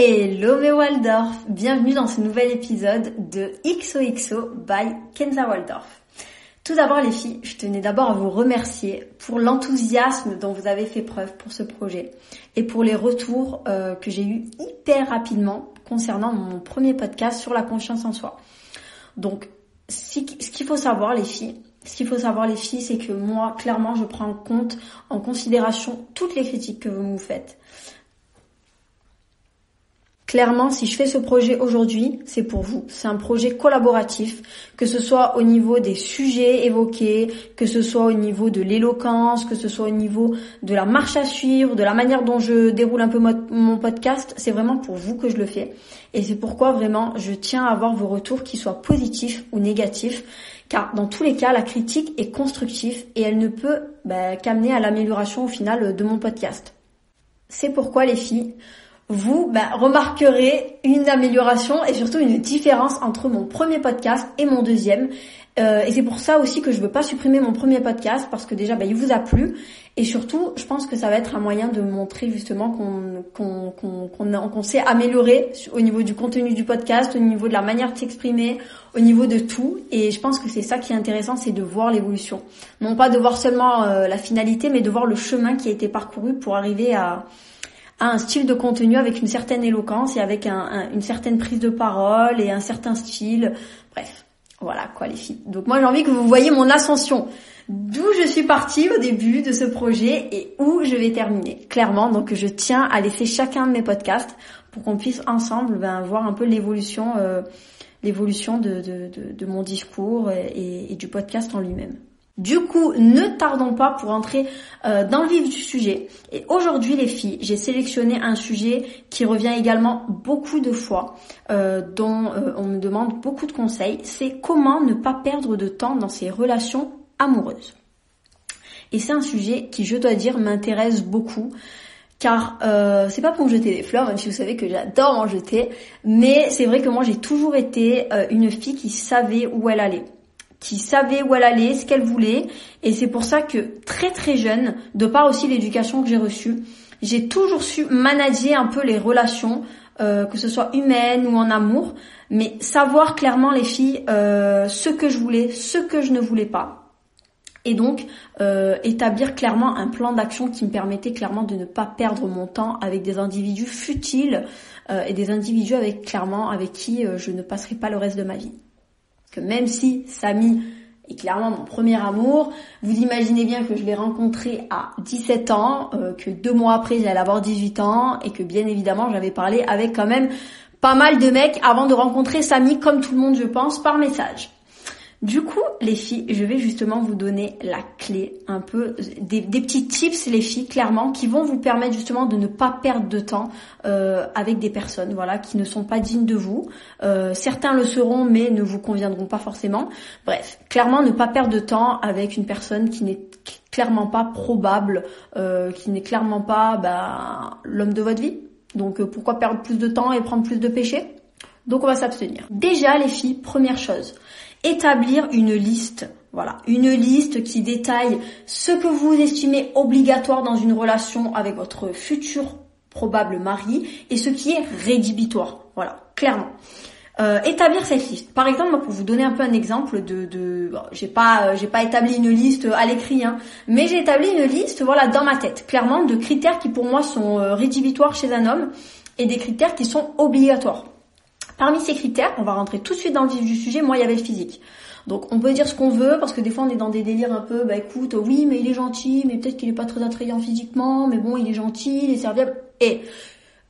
Hello mes Waldorf, bienvenue dans ce nouvel épisode de XOXO by Kenza Waldorf. Tout d'abord les filles, je tenais d'abord à vous remercier pour l'enthousiasme dont vous avez fait preuve pour ce projet et pour les retours euh, que j'ai eu hyper rapidement concernant mon premier podcast sur la confiance en soi. Donc ce qu'il faut savoir les filles, ce qu'il faut savoir les filles, c'est que moi, clairement, je prends en compte, en considération toutes les critiques que vous me faites. Clairement, si je fais ce projet aujourd'hui, c'est pour vous. C'est un projet collaboratif, que ce soit au niveau des sujets évoqués, que ce soit au niveau de l'éloquence, que ce soit au niveau de la marche à suivre, de la manière dont je déroule un peu mon podcast. C'est vraiment pour vous que je le fais. Et c'est pourquoi vraiment je tiens à avoir vos retours qui soient positifs ou négatifs. Car dans tous les cas, la critique est constructive et elle ne peut bah, qu'amener à l'amélioration au final de mon podcast. C'est pourquoi les filles, vous bah, remarquerez une amélioration et surtout une différence entre mon premier podcast et mon deuxième. Euh, et c'est pour ça aussi que je veux pas supprimer mon premier podcast parce que déjà bah, il vous a plu et surtout je pense que ça va être un moyen de montrer justement qu'on qu'on qu'on qu'on s'est amélioré au niveau du contenu du podcast, au niveau de la manière de s'exprimer, au niveau de tout et je pense que c'est ça qui est intéressant, c'est de voir l'évolution. Non pas de voir seulement euh, la finalité mais de voir le chemin qui a été parcouru pour arriver à un style de contenu avec une certaine éloquence et avec un, une certaine prise de parole et un certain style. Bref, voilà quoi les filles. Donc moi j'ai envie que vous voyez mon ascension. D'où je suis partie au début de ce projet et où je vais terminer. Clairement, donc je tiens à laisser chacun de mes podcasts pour qu'on puisse ensemble ben, voir un peu l'évolution, euh, l'évolution de, mon discours et du podcast en lui-même. Du coup, ne tardons pas pour entrer euh, dans le vif du sujet. Et aujourd'hui, les filles, j'ai sélectionné un sujet qui revient également beaucoup de fois, euh, dont euh, on me demande beaucoup de conseils. C'est comment ne pas perdre de temps dans ses relations amoureuses. Et c'est un sujet qui, je dois dire, m'intéresse beaucoup. Car c'est pas pour jeter des fleurs, même si vous savez que j'adore en jeter, mais c'est vrai que moi j'ai toujours été une fille qui savait où elle allait qui savait où elle allait, ce qu'elle voulait. Et c'est pour ça que très très jeune, de par aussi l'éducation que j'ai reçue, j'ai toujours su manager un peu les relations, euh, que ce soit humaines ou en amour, mais savoir clairement les filles euh, ce que je voulais, ce que je ne voulais pas. Et donc euh, établir clairement un plan d'action qui me permettait clairement de ne pas perdre mon temps avec des individus futiles et des individus avec clairement avec qui je ne passerai pas le reste de ma vie que même si Samy est clairement mon premier amour, vous imaginez bien que je l'ai rencontré à 17 ans, euh, que deux mois après j'allais avoir 18 ans et que bien évidemment j'avais parlé avec quand même pas mal de mecs avant de rencontrer Samy comme tout le monde je pense par message. Du coup, les filles, je vais justement vous donner la clé, un peu des, petits tips, les filles, clairement, qui vont vous permettre justement de ne pas perdre de temps euh, avec des personnes, voilà, qui ne sont pas dignes de vous. Euh, certains le seront, mais ne vous conviendront pas forcément. Bref, clairement, ne pas perdre de temps avec une personne qui n'est clairement pas probable, euh, qui n'est clairement pas bah, l'homme de votre vie. Donc, pourquoi perdre plus de temps et prendre plus de péchés? Donc on va s'abstenir. Déjà les filles, première chose, établir une liste. Voilà, une liste qui détaille ce que vous estimez obligatoire dans une relation avec votre futur probable mari et ce qui est rédhibitoire. Voilà, clairement. Euh, établir cette liste. Par exemple, pour vous donner un peu un exemple de, de j'ai pas, euh, j'ai pas établi une liste à l'écrit, hein, mais j'ai établi une liste, voilà, dans ma tête, clairement, de critères qui pour moi sont euh, rédhibitoires chez un homme et des critères qui sont obligatoires. Parmi ces critères, on va rentrer tout de suite dans le vif du sujet, moi il y avait le physique. Donc on peut dire ce qu'on veut parce que des fois on est dans des délires un peu, bah écoute, oui mais il est gentil, mais peut-être qu'il est pas très attrayant physiquement, mais bon il est gentil, il est serviable. Et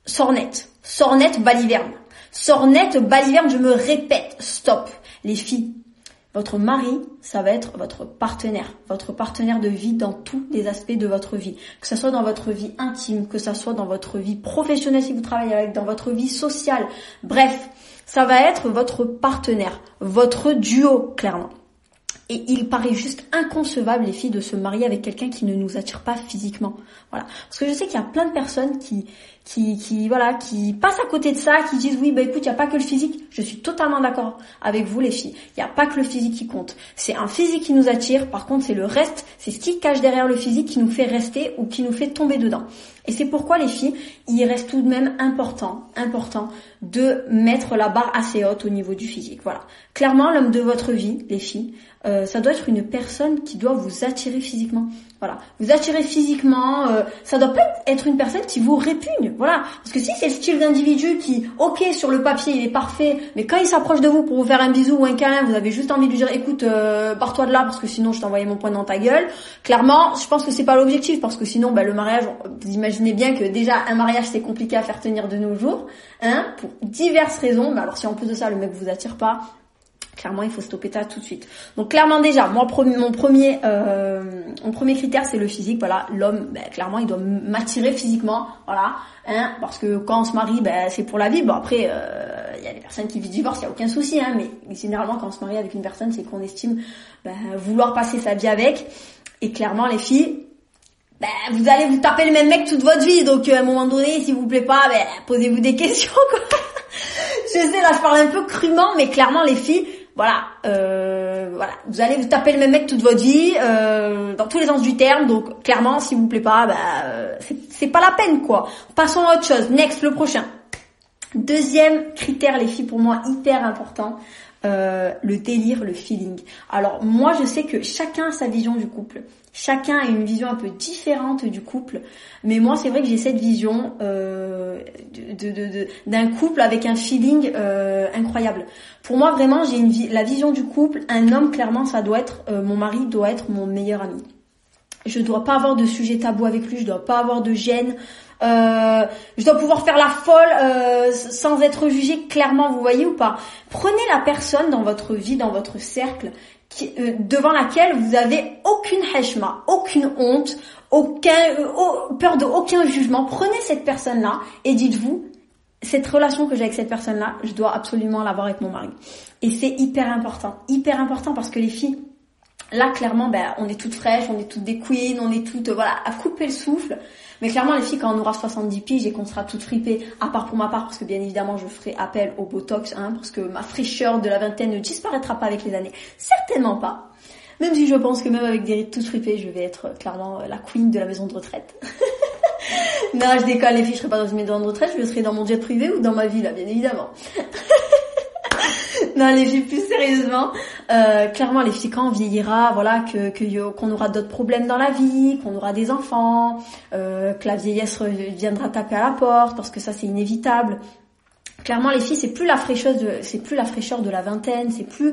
sornette, sornette baliverne, sornette baliverne, je me répète, stop. Les filles, votre mari, ça va être votre partenaire, votre partenaire de vie dans tous les aspects de votre vie. Que ce soit dans votre vie intime, que ce soit dans votre vie professionnelle si vous travaillez avec, dans votre vie sociale. Bref, ça va être votre partenaire, votre duo, clairement. Et il paraît juste inconcevable, les filles, de se marier avec quelqu'un qui ne nous attire pas physiquement. Voilà. Parce que je sais qu'il y a plein de personnes qui, qui, qui voilà, qui passent à côté de ça, qui disent oui, bah écoute, il y a pas que le physique. Je suis totalement d'accord avec vous les filles. Il y a pas que le physique qui compte. C'est un physique qui nous attire. Par contre, c'est le reste, c'est ce qui cache derrière le physique qui nous fait rester ou qui nous fait tomber dedans. Et c'est pourquoi les filles, il reste tout de même important, important de mettre la barre assez haute au niveau du physique. Voilà. Clairement, l'homme de votre vie, les filles, euh, ça doit être une personne qui doit vous attirer physiquement. Voilà, vous attirer physiquement, euh, ça doit pas être une personne qui vous répugne. Voilà, parce que si c'est le style d'individu qui, ok, sur le papier il est parfait, mais quand il s'approche de vous pour vous faire un bisou ou un câlin, vous avez juste envie de lui dire, écoute, euh, pars-toi de là parce que sinon je t'envoyais mon poing dans ta gueule. Clairement, je pense que c'est pas l'objectif parce que sinon, bah, le mariage, vous imaginez bien que déjà un mariage c'est compliqué à faire tenir de nos jours, hein, pour diverses raisons. Mais alors si en plus de ça le mec vous attire pas, clairement il faut stopper ça tout de suite. Donc clairement déjà, moi mon premier euh, mon premier critère c'est le physique. Voilà, l'homme, ben, clairement il doit m'attirer physiquement, voilà, hein, parce que quand on se marie, ben, c'est pour la vie. Bon après, euh, il y a des personnes qui vivent divorce, il y a aucun souci, hein, mais généralement quand on se marie avec une personne, c'est qu'on estime ben, vouloir passer sa vie avec. Et clairement les filles, ben, vous allez vous taper le même mec toute votre vie. Donc à un moment donné, si vous plaît pas, ben, posez-vous des questions. Quoi. je sais là, je parle un peu crûment, mais clairement les filles, voilà, euh, voilà, vous allez vous taper le même mec toute votre vie, euh, dans tous les sens du terme. Donc clairement, si vous plaît pas, bah, euh, c'est pas la peine quoi. Passons à autre chose. Next, le prochain. Deuxième critère, les filles, pour moi hyper important, le délire, le feeling. Alors moi, je sais que chacun a sa vision du couple. Chacun a une vision un peu différente du couple, mais moi c'est vrai que j'ai cette vision euh, d'un couple avec un feeling euh, incroyable. Pour moi vraiment j'ai une la vision du couple. Un homme clairement ça doit être euh, mon mari doit être mon meilleur ami. Je dois pas avoir de sujet tabou avec lui, je dois pas avoir de gêne. Euh, je dois pouvoir faire la folle sans être jugée clairement, vous voyez ou pas Prenez la personne dans votre vie, dans votre cercle, euh, devant laquelle vous avez aucune heshma, aucune honte, aucun, euh, peur de aucun jugement. Prenez cette personne-là et dites-vous, cette relation que j'ai avec cette personne-là, je dois absolument l'avoir avec mon mari. Et c'est hyper important, hyper important parce que les filles, là clairement, ben, on est toutes fraîches, on est toutes des queens, on est toutes, voilà, à couper le souffle. Mais clairement, les filles, quand on aura 70 piges et qu'on sera toutes fripées, à part pour ma part, parce que bien évidemment, je ferai appel au Botox, hein, parce que ma fraîcheur de la vingtaine ne disparaîtra pas avec les années. Certainement pas. Même si je pense que même avec des rides toutes fripées, je vais être euh, clairement euh, la queen de la maison de retraite. non, je décolle, les filles, je serai pas dans une maison de retraite, je serai dans mon jet privé ou dans ma ville, bien évidemment. non, les filles, plus sérieusement, euh, clairement, les filles, quand on vieillira, voilà, que qu'on aura d'autres problèmes dans la vie, qu'on aura des enfants, euh, que la vieillesse viendra taper à la porte, parce que ça, c'est inévitable. Clairement, les filles, c'est plus la fraîcheur de, c'est plus la fraîcheur de la vingtaine, c'est plus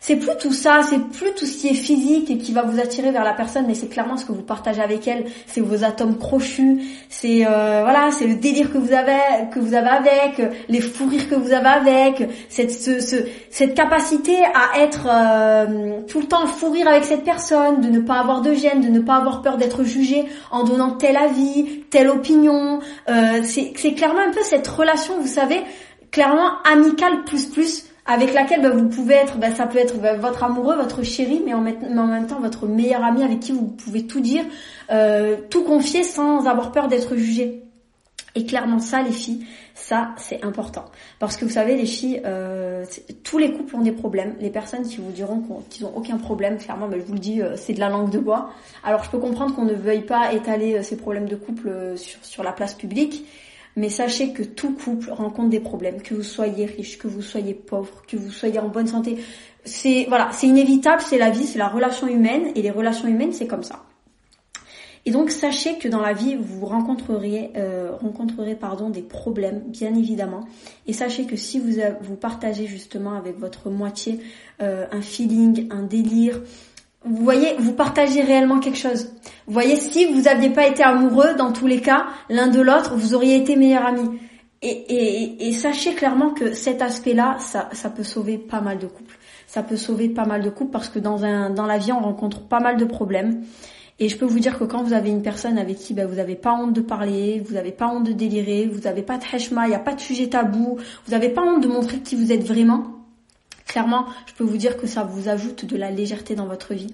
c'est plus tout ça, c'est plus tout ce qui est physique et qui va vous attirer vers la personne, mais c'est clairement ce que vous partagez avec elle, c'est vos atomes crochus, c'est euh, voilà, c'est le délire que vous avez que vous avez avec, les fous rires que vous avez avec, cette ce, cette capacité à être euh, tout le temps fou rire avec cette personne, de ne pas avoir de gêne, de ne pas avoir peur d'être jugé en donnant tel avis, telle opinion, euh, c'est clairement un peu cette relation, vous savez, clairement amicale plus plus avec laquelle bah, vous pouvez être, bah, ça peut être bah, votre amoureux, votre chéri, mais en, même temps votre meilleur ami avec qui vous pouvez tout dire, euh, tout confier sans avoir peur d'être jugé. Et clairement ça, les filles, ça c'est important. Parce que vous savez, les filles, euh, tous les couples ont des problèmes. Les personnes qui vous diront qu'ils n'ont aucun problème, clairement, je vous le dis, euh, c'est de la langue de bois. Alors je peux comprendre qu'on ne veuille pas étaler ces problèmes de couple sur la place publique. Mais sachez que tout couple rencontre des problèmes, que vous soyez riche, que vous soyez pauvre, que vous soyez en bonne santé. C'est voilà, c'est inévitable, c'est la vie, c'est la relation humaine et les relations humaines, c'est comme ça. Et donc sachez que dans la vie vous rencontrerez euh, rencontrerez pardon des problèmes bien évidemment. Et sachez que si vous vous partagez justement avec votre moitié euh, un feeling, un délire, vous voyez, vous partagez réellement quelque chose. Vous voyez, si vous n'aviez pas été amoureux, dans tous les cas, l'un de l'autre, vous auriez été meilleurs amis. Et, et, sachez clairement que cet aspect-là, ça, ça peut sauver pas mal de couples. Ça peut sauver pas mal de couples parce que dans, un, dans la vie, on rencontre pas mal de problèmes. Et je peux vous dire que quand vous avez une personne avec qui ben, vous n'avez pas honte de parler, vous n'avez pas honte de délirer, vous n'avez pas de heshma, il n'y a pas de sujet tabou, vous n'avez pas honte de montrer qui vous êtes vraiment, Clairement, je peux vous dire que ça vous ajoute de la légèreté dans votre vie.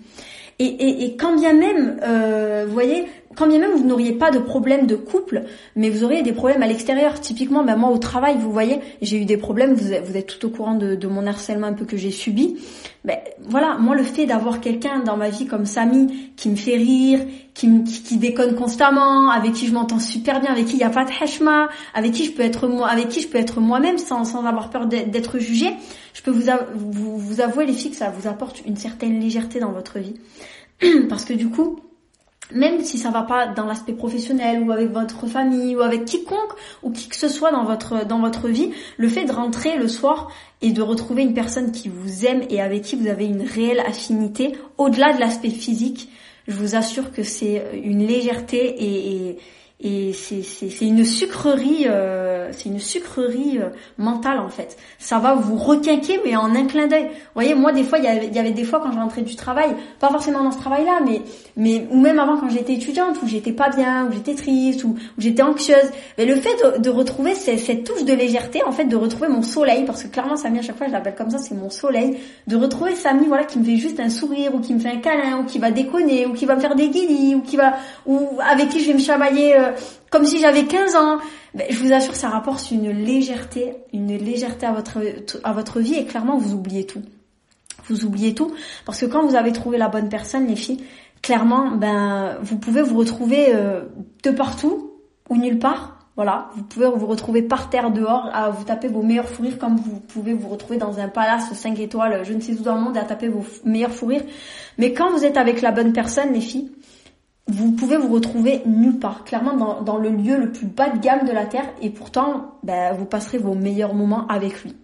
Et, quand bien même, euh, vous voyez, quand bien même vous n'auriez pas de problème de couple, mais vous auriez des problèmes à l'extérieur. Typiquement, ben moi au travail, vous voyez, j'ai eu des problèmes. Vous êtes, tout au courant de, mon harcèlement un peu que j'ai subi. Ben voilà, moi le fait d'avoir quelqu'un dans ma vie comme Samy qui me fait rire, qui, qui déconne constamment, avec qui je m'entends super bien, avec qui il n'y a pas de hashma, avec qui je peux être moi, avec qui je peux être moi-même sans, sans avoir peur d'être jugée. Je peux vous, vous avouer les filles que ça vous apporte une certaine légèreté dans votre vie, parce que du coup même si ça va pas dans l'aspect professionnel ou avec votre famille ou avec quiconque ou qui que ce soit dans votre vie, le fait de rentrer le soir et de retrouver une personne qui vous aime et avec qui vous avez une réelle affinité au-delà de l'aspect physique, je vous assure que c'est une légèreté et, et et c'est une sucrerie, euh, c'est une sucrerie euh, mentale en fait. Ça va vous requinquer mais en un clin d'œil. Vous voyez, moi des fois il y avait, y avait des fois quand je rentrais du travail, pas forcément dans ce travail-là, mais mais ou même avant quand j'étais étudiante où j'étais pas bien, où j'étais triste, où, j'étais anxieuse. Mais le fait de, de retrouver cette, cette, touche de légèreté, en fait, de retrouver mon soleil, parce que clairement Samy à chaque fois je l'appelle comme ça, c'est mon soleil, de retrouver Samy voilà qui me fait juste un sourire ou qui me fait un câlin ou qui va déconner ou qui va me faire des guillis ou qui va ou avec qui je vais me chamailler. Euh, comme si j'avais 15 ans. Ben, je vous assure, ça rapporte une légèreté, une légèreté à votre, vie et clairement, vous oubliez tout. Vous oubliez tout parce que quand vous avez trouvé la bonne personne, les filles, clairement, ben, vous pouvez vous retrouver euh, de partout ou nulle part. Voilà, vous pouvez vous retrouver par terre dehors à vous taper vos meilleurs fous comme vous pouvez vous retrouver dans un palace 5 étoiles, je ne sais où dans le monde à taper vos meilleurs fous. Mais quand vous êtes avec la bonne personne, les filles, vous pouvez vous retrouver nulle part, clairement dans, dans, le lieu le plus bas de gamme de la Terre, et pourtant, ben, vous passerez vos meilleurs moments avec lui.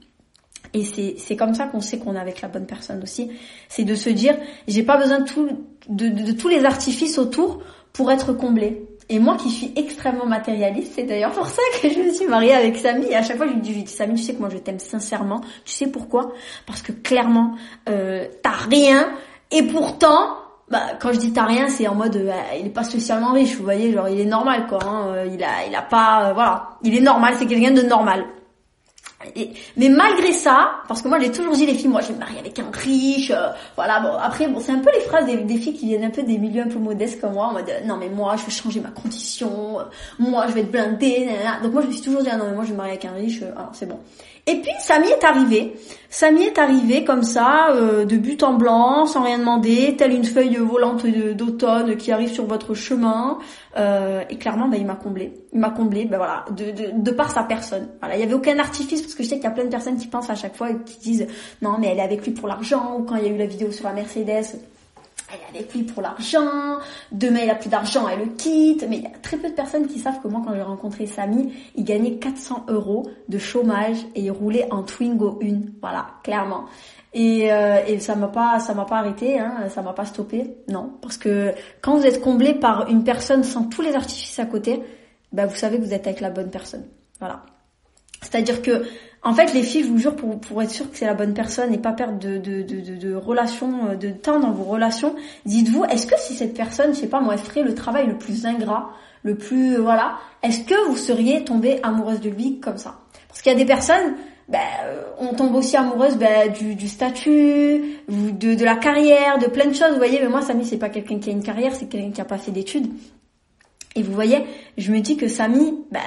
Et c'est comme ça qu'on sait qu'on est avec la bonne personne aussi. C'est de se dire, j'ai pas besoin de, tout, de, de, tous les artifices autour pour être comblé. Et moi qui suis extrêmement matérialiste, c'est d'ailleurs pour ça que je me suis mariée avec Samy. Et à chaque fois, je lui dis, Samy, tu sais que moi je t'aime sincèrement. Tu sais pourquoi? Parce que clairement, euh, t'as rien. Et pourtant, bah quand je dis t'as rien c'est en mode euh, il est pas socialement riche vous voyez genre il est normal quoi hein, euh, il a il a pas euh, voilà il est normal c'est quelqu'un de normal mais malgré ça, parce que moi j'ai toujours dit les filles, moi je vais me marier avec un riche, voilà. Bon après bon c'est un peu les phrases des, filles qui viennent un peu des milieux un peu modestes comme moi, en mode non mais moi je vais changer ma condition, moi je vais être blindée, donc moi je me suis toujours dit ah, non mais moi je vais me marier avec un riche, alors c'est bon. Et puis Samy est arrivé. Samy est arrivé comme ça, euh, de but en blanc, sans rien demander, telle une feuille volante d'automne qui arrive sur votre chemin. Euh, et clairement, bah, il m'a comblé. Il m'a comblé, ben voilà, de, de, de, par sa personne. Voilà, il y avait aucun artifice parce que je sais qu'il y a plein de personnes qui pensent à chaque fois et qui disent non mais elle est avec lui pour l'argent ou quand il y a eu la vidéo sur la Mercedes elle est avec lui pour l'argent, demain il a plus d'argent, elle le quitte. Mais il y a très peu de personnes qui savent que moi, quand j'ai rencontré Samy, il gagnait 400 euros de chômage et il roulait en Twingo 1. Voilà, clairement. Et, euh, et ça m'a pas, ça m'a pas arrêté, hein, ça m'a pas stoppé, non, parce que quand vous êtes comblé par une personne sans tous les artifices à côté, bah vous savez que vous êtes avec la bonne personne. Voilà. C'est-à-dire que en fait, les filles, je vous jure, pour, pour être sûr que c'est la bonne personne et pas perdre de, de, de, relations, euh, de temps dans vos relations, dites-vous, est-ce que si cette personne, je sais pas moi, elle ferait le travail le plus ingrat, le plus, euh, voilà, est-ce que vous seriez tombée amoureuse de lui comme ça? Parce qu'il y a des personnes, ben, euh, on tombe aussi amoureuse ben, du, du statut, de, de la carrière, de plein de choses, vous voyez, mais moi, Samy, c'est pas quelqu'un qui a une carrière, c'est quelqu'un qui a pas fait d'études. Et vous voyez, je me dis que Samy, bah,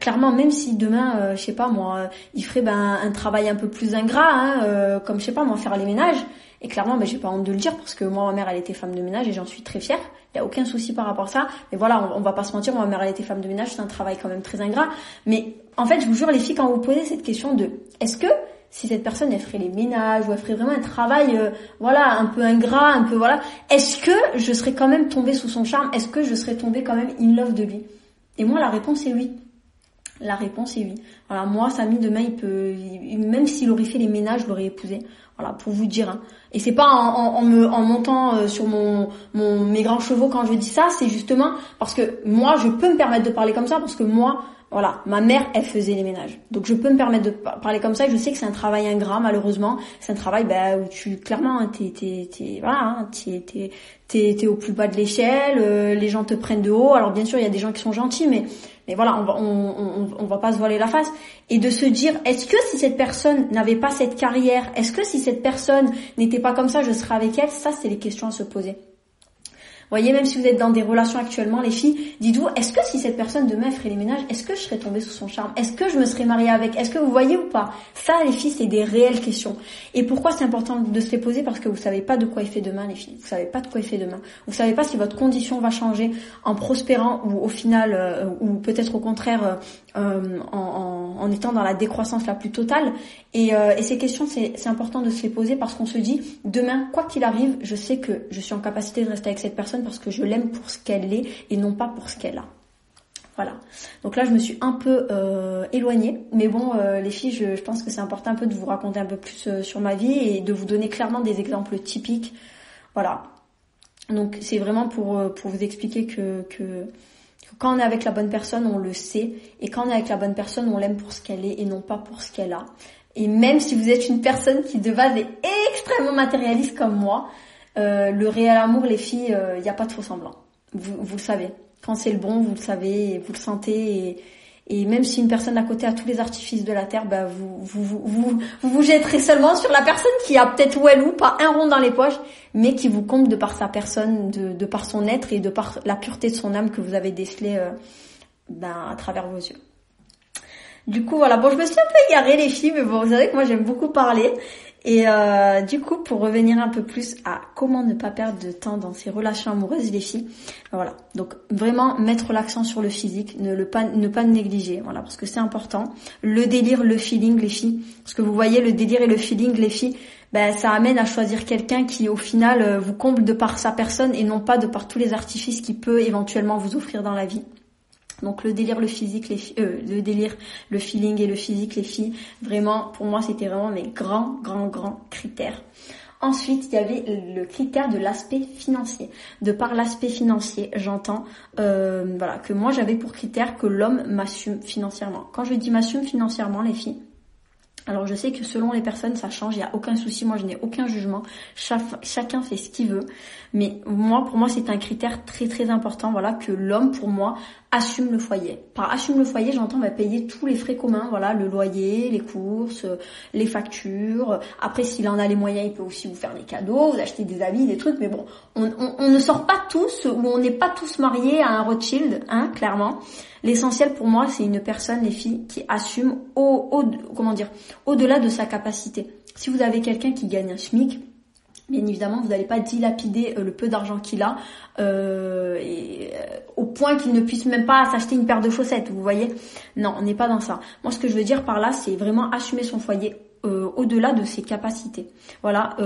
clairement, même si demain, euh, je sais pas moi, il ferait ben, un travail un peu plus ingrat, hein, euh, comme je sais pas moi, faire les ménages. Et clairement, ben, j'ai pas honte de le dire parce que moi, ma mère, elle était femme de ménage et j'en suis très fière. Il y a aucun souci par rapport à ça. Mais voilà, on, on va pas se mentir, moi, ma mère, elle était femme de ménage, c'est un travail quand même très ingrat. Mais en fait, je vous jure, les filles, quand vous posez cette question de, est-ce que si cette personne elle ferait les ménages ou elle ferait vraiment un travail euh, voilà un peu ingrat un peu voilà est-ce que je serais quand même tombée sous son charme? Est-ce que je serais tombée quand même in love de lui? Et moi la réponse est oui. La réponse est oui. Voilà moi Samy demain il peut même s'il aurait fait les ménages je l'aurais épousé. Voilà pour vous dire hein. et c'est pas en, en, me en montant euh, sur mon, mon mes grands chevaux quand je dis ça c'est justement parce que moi je peux me permettre de parler comme ça parce que moi voilà, ma mère, elle faisait les ménages. Donc je peux me permettre de parler comme ça. je sais que c'est un travail ingrat, malheureusement. C'est un travail bah, où tu, clairement, hein, t'es, t'es, t'es, voilà, hein, t'es, t'es, t'es, au plus bas de l'échelle. Euh, les gens te prennent de haut. Alors bien sûr, il y a des gens qui sont gentils, mais, mais voilà, on va, on, on, on va pas se voiler la face. Et de se dire, est-ce que si cette personne n'avait pas cette carrière, est-ce que si cette personne n'était pas comme ça, je serais avec elle? Ça, c'est les questions à se poser. Voyez, même si vous êtes dans des relations actuellement, les filles, dites-vous, est-ce que si cette personne demain ferait les ménages, est-ce que je serais tombée sous son charme? Est-ce que je me serais mariée avec? Est-ce que vous voyez ou pas? Ça, les filles, c'est des réelles questions. Et pourquoi c'est important de se les poser? Parce que vous savez pas de quoi il fait demain, les filles. Vous savez pas de quoi il fait demain. Vous savez pas si votre condition va changer en prospérant ou au final, euh, ou peut-être au contraire euh, en, en, étant dans la décroissance la plus totale. Et, euh, ces questions, c'est important de se les poser parce qu'on se dit, demain, quoi qu'il arrive, je sais que je suis en capacité de rester avec cette personne parce que je l'aime pour ce qu'elle est et non pas pour ce qu'elle a. Voilà. Donc là, je me suis un peu euh, éloignée, mais bon, euh, les filles, je, pense que c'est important un peu de vous raconter un peu plus euh, sur ma vie et de vous donner clairement des exemples typiques. Voilà. Donc c'est vraiment pour pour vous expliquer que, que quand on est avec la bonne personne, on le sait, et quand on est avec la bonne personne, on l'aime pour ce qu'elle est et non pas pour ce qu'elle a. Et même si vous êtes une personne qui de base est extrêmement matérialiste comme moi, euh, le réel amour, les filles, il euh, n'y a pas de faux semblant. Vous, vous le savez. Quand c'est le bon, vous le savez, vous le sentez. Même si une personne à côté a tous les artifices de la terre, bah vous, vous, vous, vous, jetterez seulement sur la personne qui a peut-être ou elle ou pas un rond dans les poches, mais qui vous compte de par sa personne, de, par son être et de par la pureté de son âme que vous avez décelé euh, ben, à travers vos yeux. Du coup, voilà. Bon, je me suis un peu égarée les filles, mais bon, vous savez que moi j'aime beaucoup parler. Et euh, du coup, pour revenir un peu plus à comment ne pas perdre de temps dans ces relations amoureuses, les filles, voilà. Donc vraiment mettre l'accent sur le physique, ne pas ne pas négliger, voilà, parce que c'est important. Le délire, le feeling, les filles, parce que vous voyez le délire et le feeling, les filles, ben ça amène à choisir quelqu'un qui au final euh, vous comble de par sa personne et non pas de par tous les artifices qu'il peut éventuellement vous offrir dans la vie. Donc le délire, le physique, les euh, le délire, le feeling et le physique, les filles, vraiment, pour moi, c'était vraiment mes grands, grands, grands critères. Ensuite, il y avait le critère de l'aspect financier. De par l'aspect financier, j'entends euh, voilà que moi j'avais pour critère que l'homme m'assume financièrement. Quand je dis m'assume financièrement, les filles, alors je sais que selon les personnes ça change, il n'y a aucun souci, moi je n'ai aucun jugement, chacun fait ce qu'il veut, mais moi pour moi c'est un critère très très important, voilà, que l'homme pour moi assume le foyer. Par assume le foyer j'entends bah, payer tous les frais communs, voilà, le loyer, les courses, les factures, après s'il en a les moyens il peut aussi vous faire des cadeaux, vous acheter des habits, des trucs, mais bon, on, on ne sort pas tous, ou on n'est pas tous mariés à un Rothschild, hein, clairement. L'essentiel pour moi, c'est une personne, les filles, qui assume au, au comment dire, au-delà de sa capacité. Si vous avez quelqu'un qui gagne un SMIC, bien évidemment, vous n'allez pas dilapider euh, le peu d'argent qu'il a euh, euh, au point qu'il ne puisse même pas s'acheter une paire de chaussettes. Vous voyez? Non, on n'est pas dans ça. Moi, ce que je veux dire par là, c'est vraiment assumer son foyer au-delà de ses capacités. Voilà.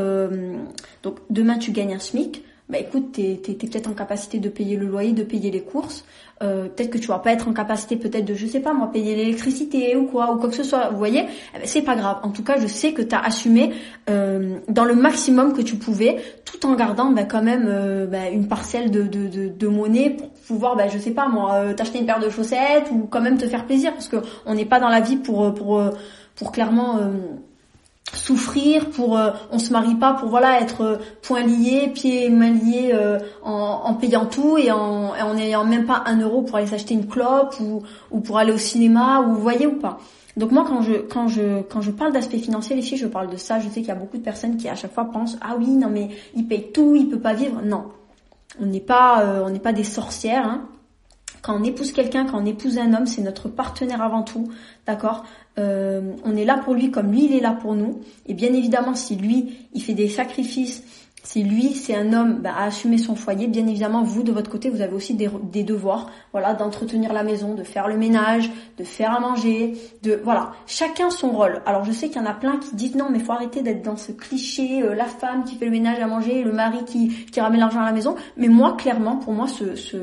donc demain, tu gagnes un SMIC bah écoute, t'es es, peut-être en capacité de payer le loyer, de payer les courses. Euh, peut-être que tu vas pas être en capacité peut-être de, je sais pas moi, payer l'électricité ou quoi, ou quoi que ce soit. Vous voyez, eh ben, c'est pas grave. En tout cas, je sais que tu as assumé euh, dans le maximum que tu pouvais, tout en gardant bah, quand même euh, bah, une parcelle de, de, de, monnaie pour pouvoir, bah, je sais pas moi, euh, t'acheter une paire de chaussettes ou quand même te faire plaisir, parce que on n'est pas dans la vie pour pour pour clairement souffrir pour euh, on se marie pas pour voilà être euh, point lié pieds mains liés euh, en, en, payant tout et en, en ayant même pas un euro pour aller s'acheter une clope ou, ou pour aller au cinéma ou vous voyez ou pas. Donc moi quand je quand je quand je parle d'aspect financier les filles je parle de ça. Je sais qu'il y a beaucoup de personnes qui à chaque fois pensent ah oui non mais il paye tout il peut pas vivre non. On n'est pas on n'est pas des sorcières hein. Quand on épouse quelqu'un, quand on épouse un homme, c'est notre partenaire avant tout, d'accord? Euh, On est là pour lui comme lui, il est là pour nous. Et bien évidemment, si lui, il fait des sacrifices, si lui, c'est un homme bah, à assumer son foyer, bien évidemment, vous, de votre côté, vous avez aussi des, devoirs, voilà, d'entretenir la maison, de faire le ménage, de faire à manger, de, voilà, chacun son rôle. Alors, je sais qu'il y en a plein qui disent non, mais faut arrêter d'être dans ce cliché, euh, la femme qui fait le ménage à manger, le mari qui, qui ramène l'argent à la maison. Mais moi, clairement, pour moi, ce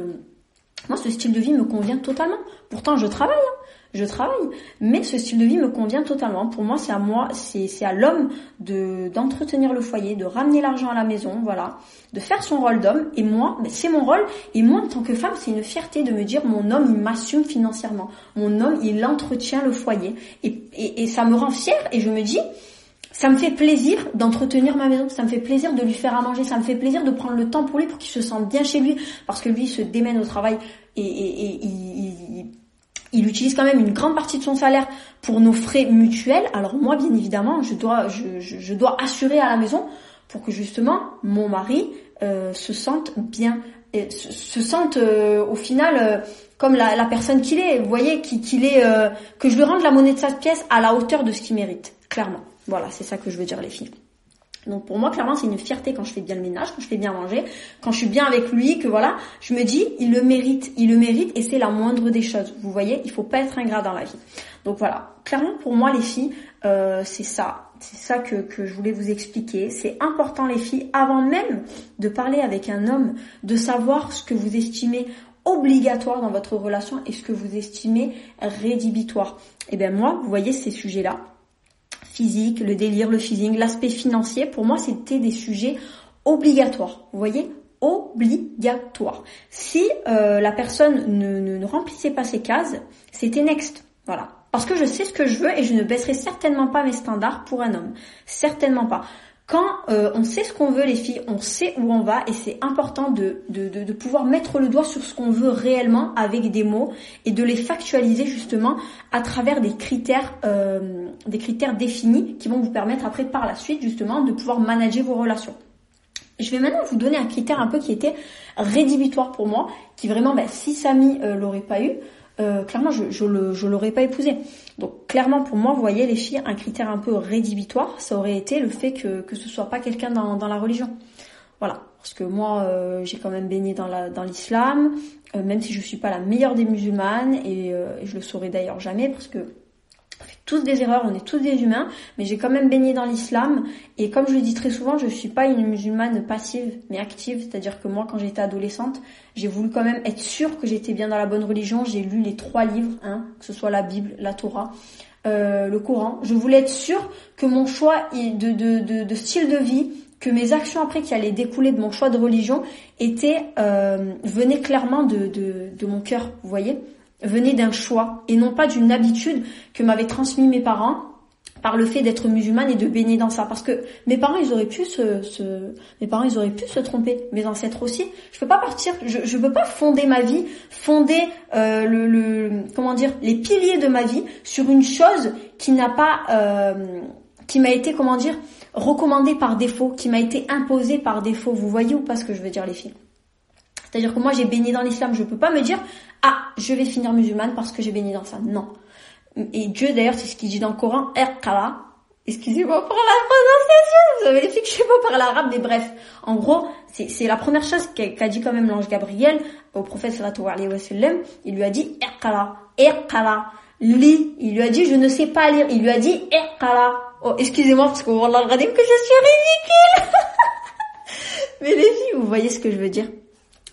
moi, ce style de vie me convient totalement. Pourtant, je travaille, hein. je travaille, mais ce style de vie me convient totalement. Pour moi, c'est à moi, c'est à l'homme de d'entretenir le foyer, de ramener l'argent à la maison, voilà, de faire son rôle d'homme. Et moi, ben, c'est mon rôle. Et moi, en tant que femme, c'est une fierté de me dire mon homme, il m'assume financièrement. Mon homme, il entretient le foyer, et, ça me rend fière. Et je me dis, ça me fait plaisir d'entretenir ma maison, ça me fait plaisir de lui faire à manger, ça me fait plaisir de prendre le temps pour lui pour qu'il se sente bien chez lui, parce que lui il se démène au travail et, il, il, utilise quand même une grande partie de son salaire pour nos frais mutuels. Alors moi bien évidemment je dois je, dois assurer à la maison pour que justement mon mari euh, se sente bien se, sentent au final comme la, personne qu'il est. Vous voyez, qu'il est, que je lui rende la monnaie de sa pièce à la hauteur de ce qu'il mérite, clairement. Voilà, c'est ça que je veux dire les filles. Donc pour moi, clairement, c'est une fierté quand je fais bien le ménage, quand je fais bien manger, quand je suis bien avec lui, que voilà, je me dis, il le mérite, il le mérite, et c'est la moindre des choses. Vous voyez, il faut pas être ingrat dans la vie. Donc voilà, clairement pour moi, les filles, euh, c'est ça, c'est ça que, que je voulais vous expliquer. C'est important, les filles, avant même de parler avec un homme, de savoir ce que vous estimez obligatoire dans votre relation et ce que vous estimez rédhibitoire. Et eh bien moi, vous voyez ces sujets-là, physique, le délire, le feeling, l'aspect financier, pour moi, c'était des sujets obligatoires. Vous voyez? Obligatoire. Si euh, la personne ne, ne, remplissait pas ces cases, c'était next. Voilà. Parce que je sais ce que je veux et je ne baisserai certainement pas mes standards pour un homme. Certainement pas. Quand euh, on sait ce qu'on veut, les filles, on sait où on va et c'est important de, de, de, pouvoir mettre le doigt sur ce qu'on veut réellement avec des mots et de les factualiser justement à travers des critères, euh, des critères définis qui vont vous permettre après par la suite justement de pouvoir manager vos relations. Je vais maintenant vous donner un critère un peu qui était rédhibitoire pour moi, qui vraiment, ben, si Samy euh, l'aurait pas eu, euh, clairement, je, je, l'aurais pas épousé. Donc clairement, pour moi, vous voyez, les filles, un critère un peu rédhibitoire, ça aurait été le fait que, que ce soit pas quelqu'un dans, dans la religion. Voilà. Parce que moi, euh, j'ai quand même baigné dans la dans l'islam, euh, même si je suis pas la meilleure des musulmanes, et, et je le saurai d'ailleurs jamais, parce que tous des erreurs, on est tous des humains, mais j'ai quand même baigné dans l'islam. Et comme je le dis très souvent, je suis pas une musulmane passive mais active, c'est-à-dire que moi quand j'étais adolescente, j'ai voulu quand même être sûre que j'étais bien dans la bonne religion, j'ai lu les trois livres, hein, que ce soit la Bible, la Torah, euh, le Coran. Je voulais être sûre que mon choix de, style de vie, que mes actions après qui allaient découler de mon choix de religion étaient euh, venaient clairement de, de, de mon cœur, vous voyez venait d'un choix et non pas d'une habitude que m'avaient transmis mes parents par le fait d'être musulmane et de baigner dans ça. Parce que mes parents ils auraient pu se, mes parents ils auraient pu se tromper. Mes ancêtres aussi. Je peux pas partir. Je je peux pas fonder ma vie fonder euh, le, le, comment dire les piliers de ma vie sur une chose qui n'a pas euh, qui m'a été comment dire recommandée par défaut qui m'a été imposée par défaut. Vous voyez ou pas ce que je veux dire les filles? C'est-à-dire que moi j'ai baigné dans l'islam, je peux pas me dire ah je vais finir musulmane parce que j'ai baigné dans ça. Non. Et Dieu d'ailleurs c'est ce qu'il dit dans le Coran, Erkala. Excusez-moi pour la prononciation, vous avez les que je sais pas parler arabe, mais bref. En gros, c'est la première chose qu'a dit quand même l'ange Gabriel au prophète sallallahu alayhi wa sallam. Il lui a dit Erkala, Erkala, lis. Il lui a dit je ne sais pas lire. Il lui a dit Erkala. Oh, excusez-moi parce que Wallah que je suis ridicule. mais les filles, vous voyez ce que je veux dire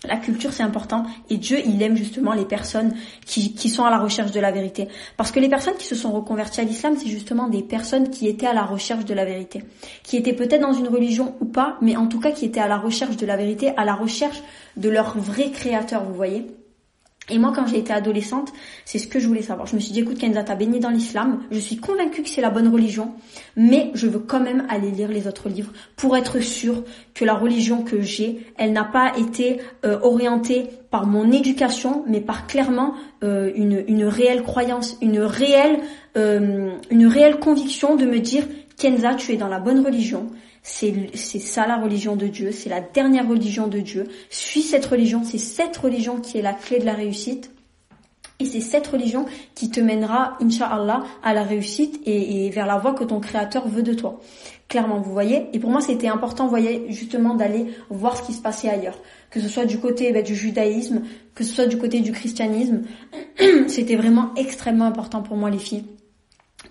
la culture, c'est important et Dieu, il aime justement les personnes qui, sont à la recherche de la vérité. Parce que les personnes qui se sont reconverties à l'islam, c'est justement des personnes qui étaient à la recherche de la vérité. Qui étaient peut-être dans une religion ou pas, mais en tout cas qui étaient à la recherche de la vérité, à la recherche de leur vrai créateur, vous voyez. Et moi, quand j'ai été adolescente, c'est ce que je voulais savoir. Je me suis dit, écoute, Kenza, t'as baigné dans l'islam. Je suis convaincue que c'est la bonne religion, mais je veux quand même aller lire les autres livres pour être sûre que la religion que j'ai, elle n'a pas été euh, orientée par mon éducation, mais par clairement euh, une, réelle croyance, euh, une réelle conviction de me dire, Kenza, tu es dans la bonne religion. C'est ça la religion de Dieu, c'est la dernière religion de Dieu. Suis cette religion, c'est cette religion qui est la clé de la réussite. Et c'est cette religion qui te mènera, inshallah, à la réussite et, vers la voie que ton créateur veut de toi. Clairement, vous voyez. Et pour moi, c'était important, vous voyez, justement, d'aller voir ce qui se passait ailleurs. Que ce soit du côté bah, du judaïsme, que ce soit du côté du christianisme. c'était vraiment extrêmement important pour moi, les filles.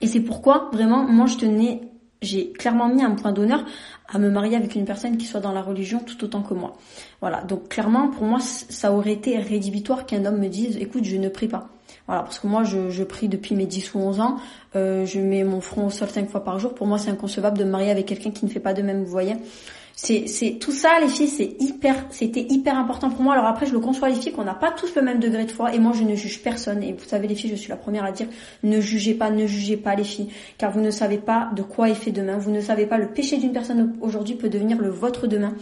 Et c'est pourquoi, vraiment, moi, je tenais j'ai clairement mis un point d'honneur à me marier avec une personne qui soit dans la religion tout autant que moi. Voilà, donc clairement pour moi ça aurait été rédhibitoire qu'un homme me dise écoute je ne prie pas. Voilà, parce que moi je, prie depuis mes 10 ou 11 ans, euh, je mets mon front au sol 5 fois par jour, pour moi c'est inconcevable de me marier avec quelqu'un qui ne fait pas de même, vous voyez. C'est, tout ça, les filles, c'est hyper, c'était hyper important pour moi. Alors après, je le conçois les filles qu'on n'a pas tous le même degré de foi, et moi je ne juge personne. Et vous savez, les filles, je suis la première à dire ne jugez pas, ne jugez pas les filles, car vous ne savez pas de quoi est fait demain. Vous ne savez pas le péché d'une personne aujourd'hui peut devenir le vôtre demain.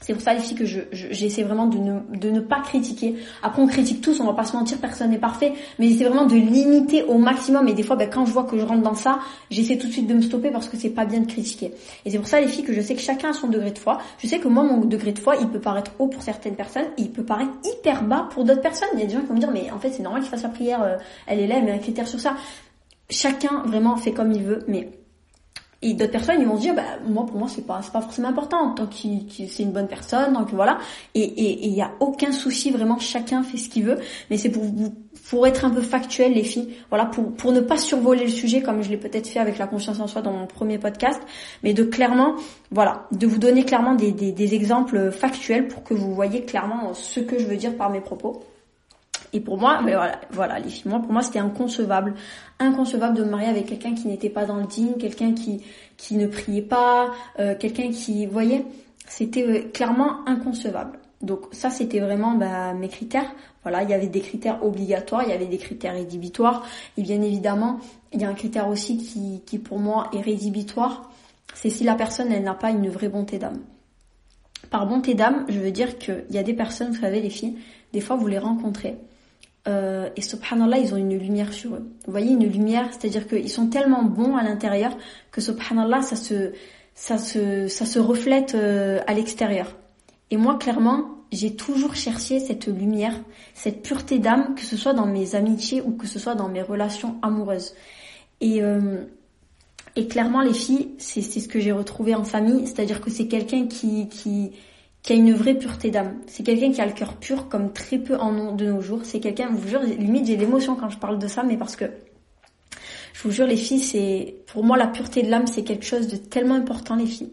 C'est pour ça les filles que je, j'essaie vraiment de ne, de ne pas critiquer. Après on critique tous, on va pas se mentir, personne n'est parfait, mais c'est vraiment de limiter au maximum. Et des fois, ben, quand je vois que je rentre dans ça, j'essaie tout de suite de me stopper parce que c'est pas bien de critiquer. Et c'est pour ça les filles que je sais que chacun a son degré de foi. Je sais que moi mon degré de foi, il peut paraître haut pour certaines personnes, et il peut paraître hyper bas pour d'autres personnes. Il y a des gens qui vont me dire mais en fait c'est normal qu'il fasse la prière, euh, elle est là, elle met un critère sur ça. Chacun vraiment fait comme il veut, mais et d'autres personnes, ils vont se dire, bah, moi, pour moi, c'est pas, c'est pas forcément important, tant qu'il, c'est une bonne personne, donc voilà. Et il y a aucun souci, vraiment, chacun fait ce qu'il veut. Mais c'est pour vous, pour être un peu factuel, les filles. Voilà, pour, pour ne pas survoler le sujet, comme je l'ai peut-être fait avec la confiance en soi dans mon premier podcast. Mais de clairement, voilà, de vous donner clairement des, des, des exemples factuels pour que vous voyez clairement ce que je veux dire par mes propos. Et pour moi, mais voilà, voilà, les filles, moi, pour moi, c'était inconcevable, inconcevable de me marier avec quelqu'un qui n'était pas dans le digne, quelqu'un qui qui ne priait pas, euh, quelqu'un qui, vous voyez, c'était euh, clairement inconcevable. Donc ça, c'était vraiment bah, mes critères. Voilà, il y avait des critères obligatoires, il y avait des critères rédhibitoires, et bien évidemment, il y a un critère aussi qui, qui pour moi est rédhibitoire, c'est si la personne elle n'a pas une vraie bonté d'âme. Par bonté d'âme, je veux dire qu'il y a des personnes, vous savez les filles, des fois vous les rencontrez, euh, et subhanallah, ils ont une lumière sur eux. Vous voyez, une lumière, c'est-à-dire qu'ils sont tellement bons à l'intérieur que subhanallah, ça se, ça se, ça se reflète euh, à l'extérieur. Et moi, clairement, j'ai toujours cherché cette lumière, cette pureté d'âme, que ce soit dans mes amitiés ou que ce soit dans mes relations amoureuses. Et, euh, et clairement, les filles, c'est ce que j'ai retrouvé en famille, c'est-à-dire que c'est quelqu'un qui, qui, qui a une vraie pureté d'âme. C'est quelqu'un qui a le cœur pur comme très peu en ont de nos jours. C'est quelqu'un, je vous jure, limite j'ai l'émotion quand je parle de ça, mais parce que je vous jure les filles, c'est pour moi la pureté de l'âme, c'est quelque chose de tellement important les filles,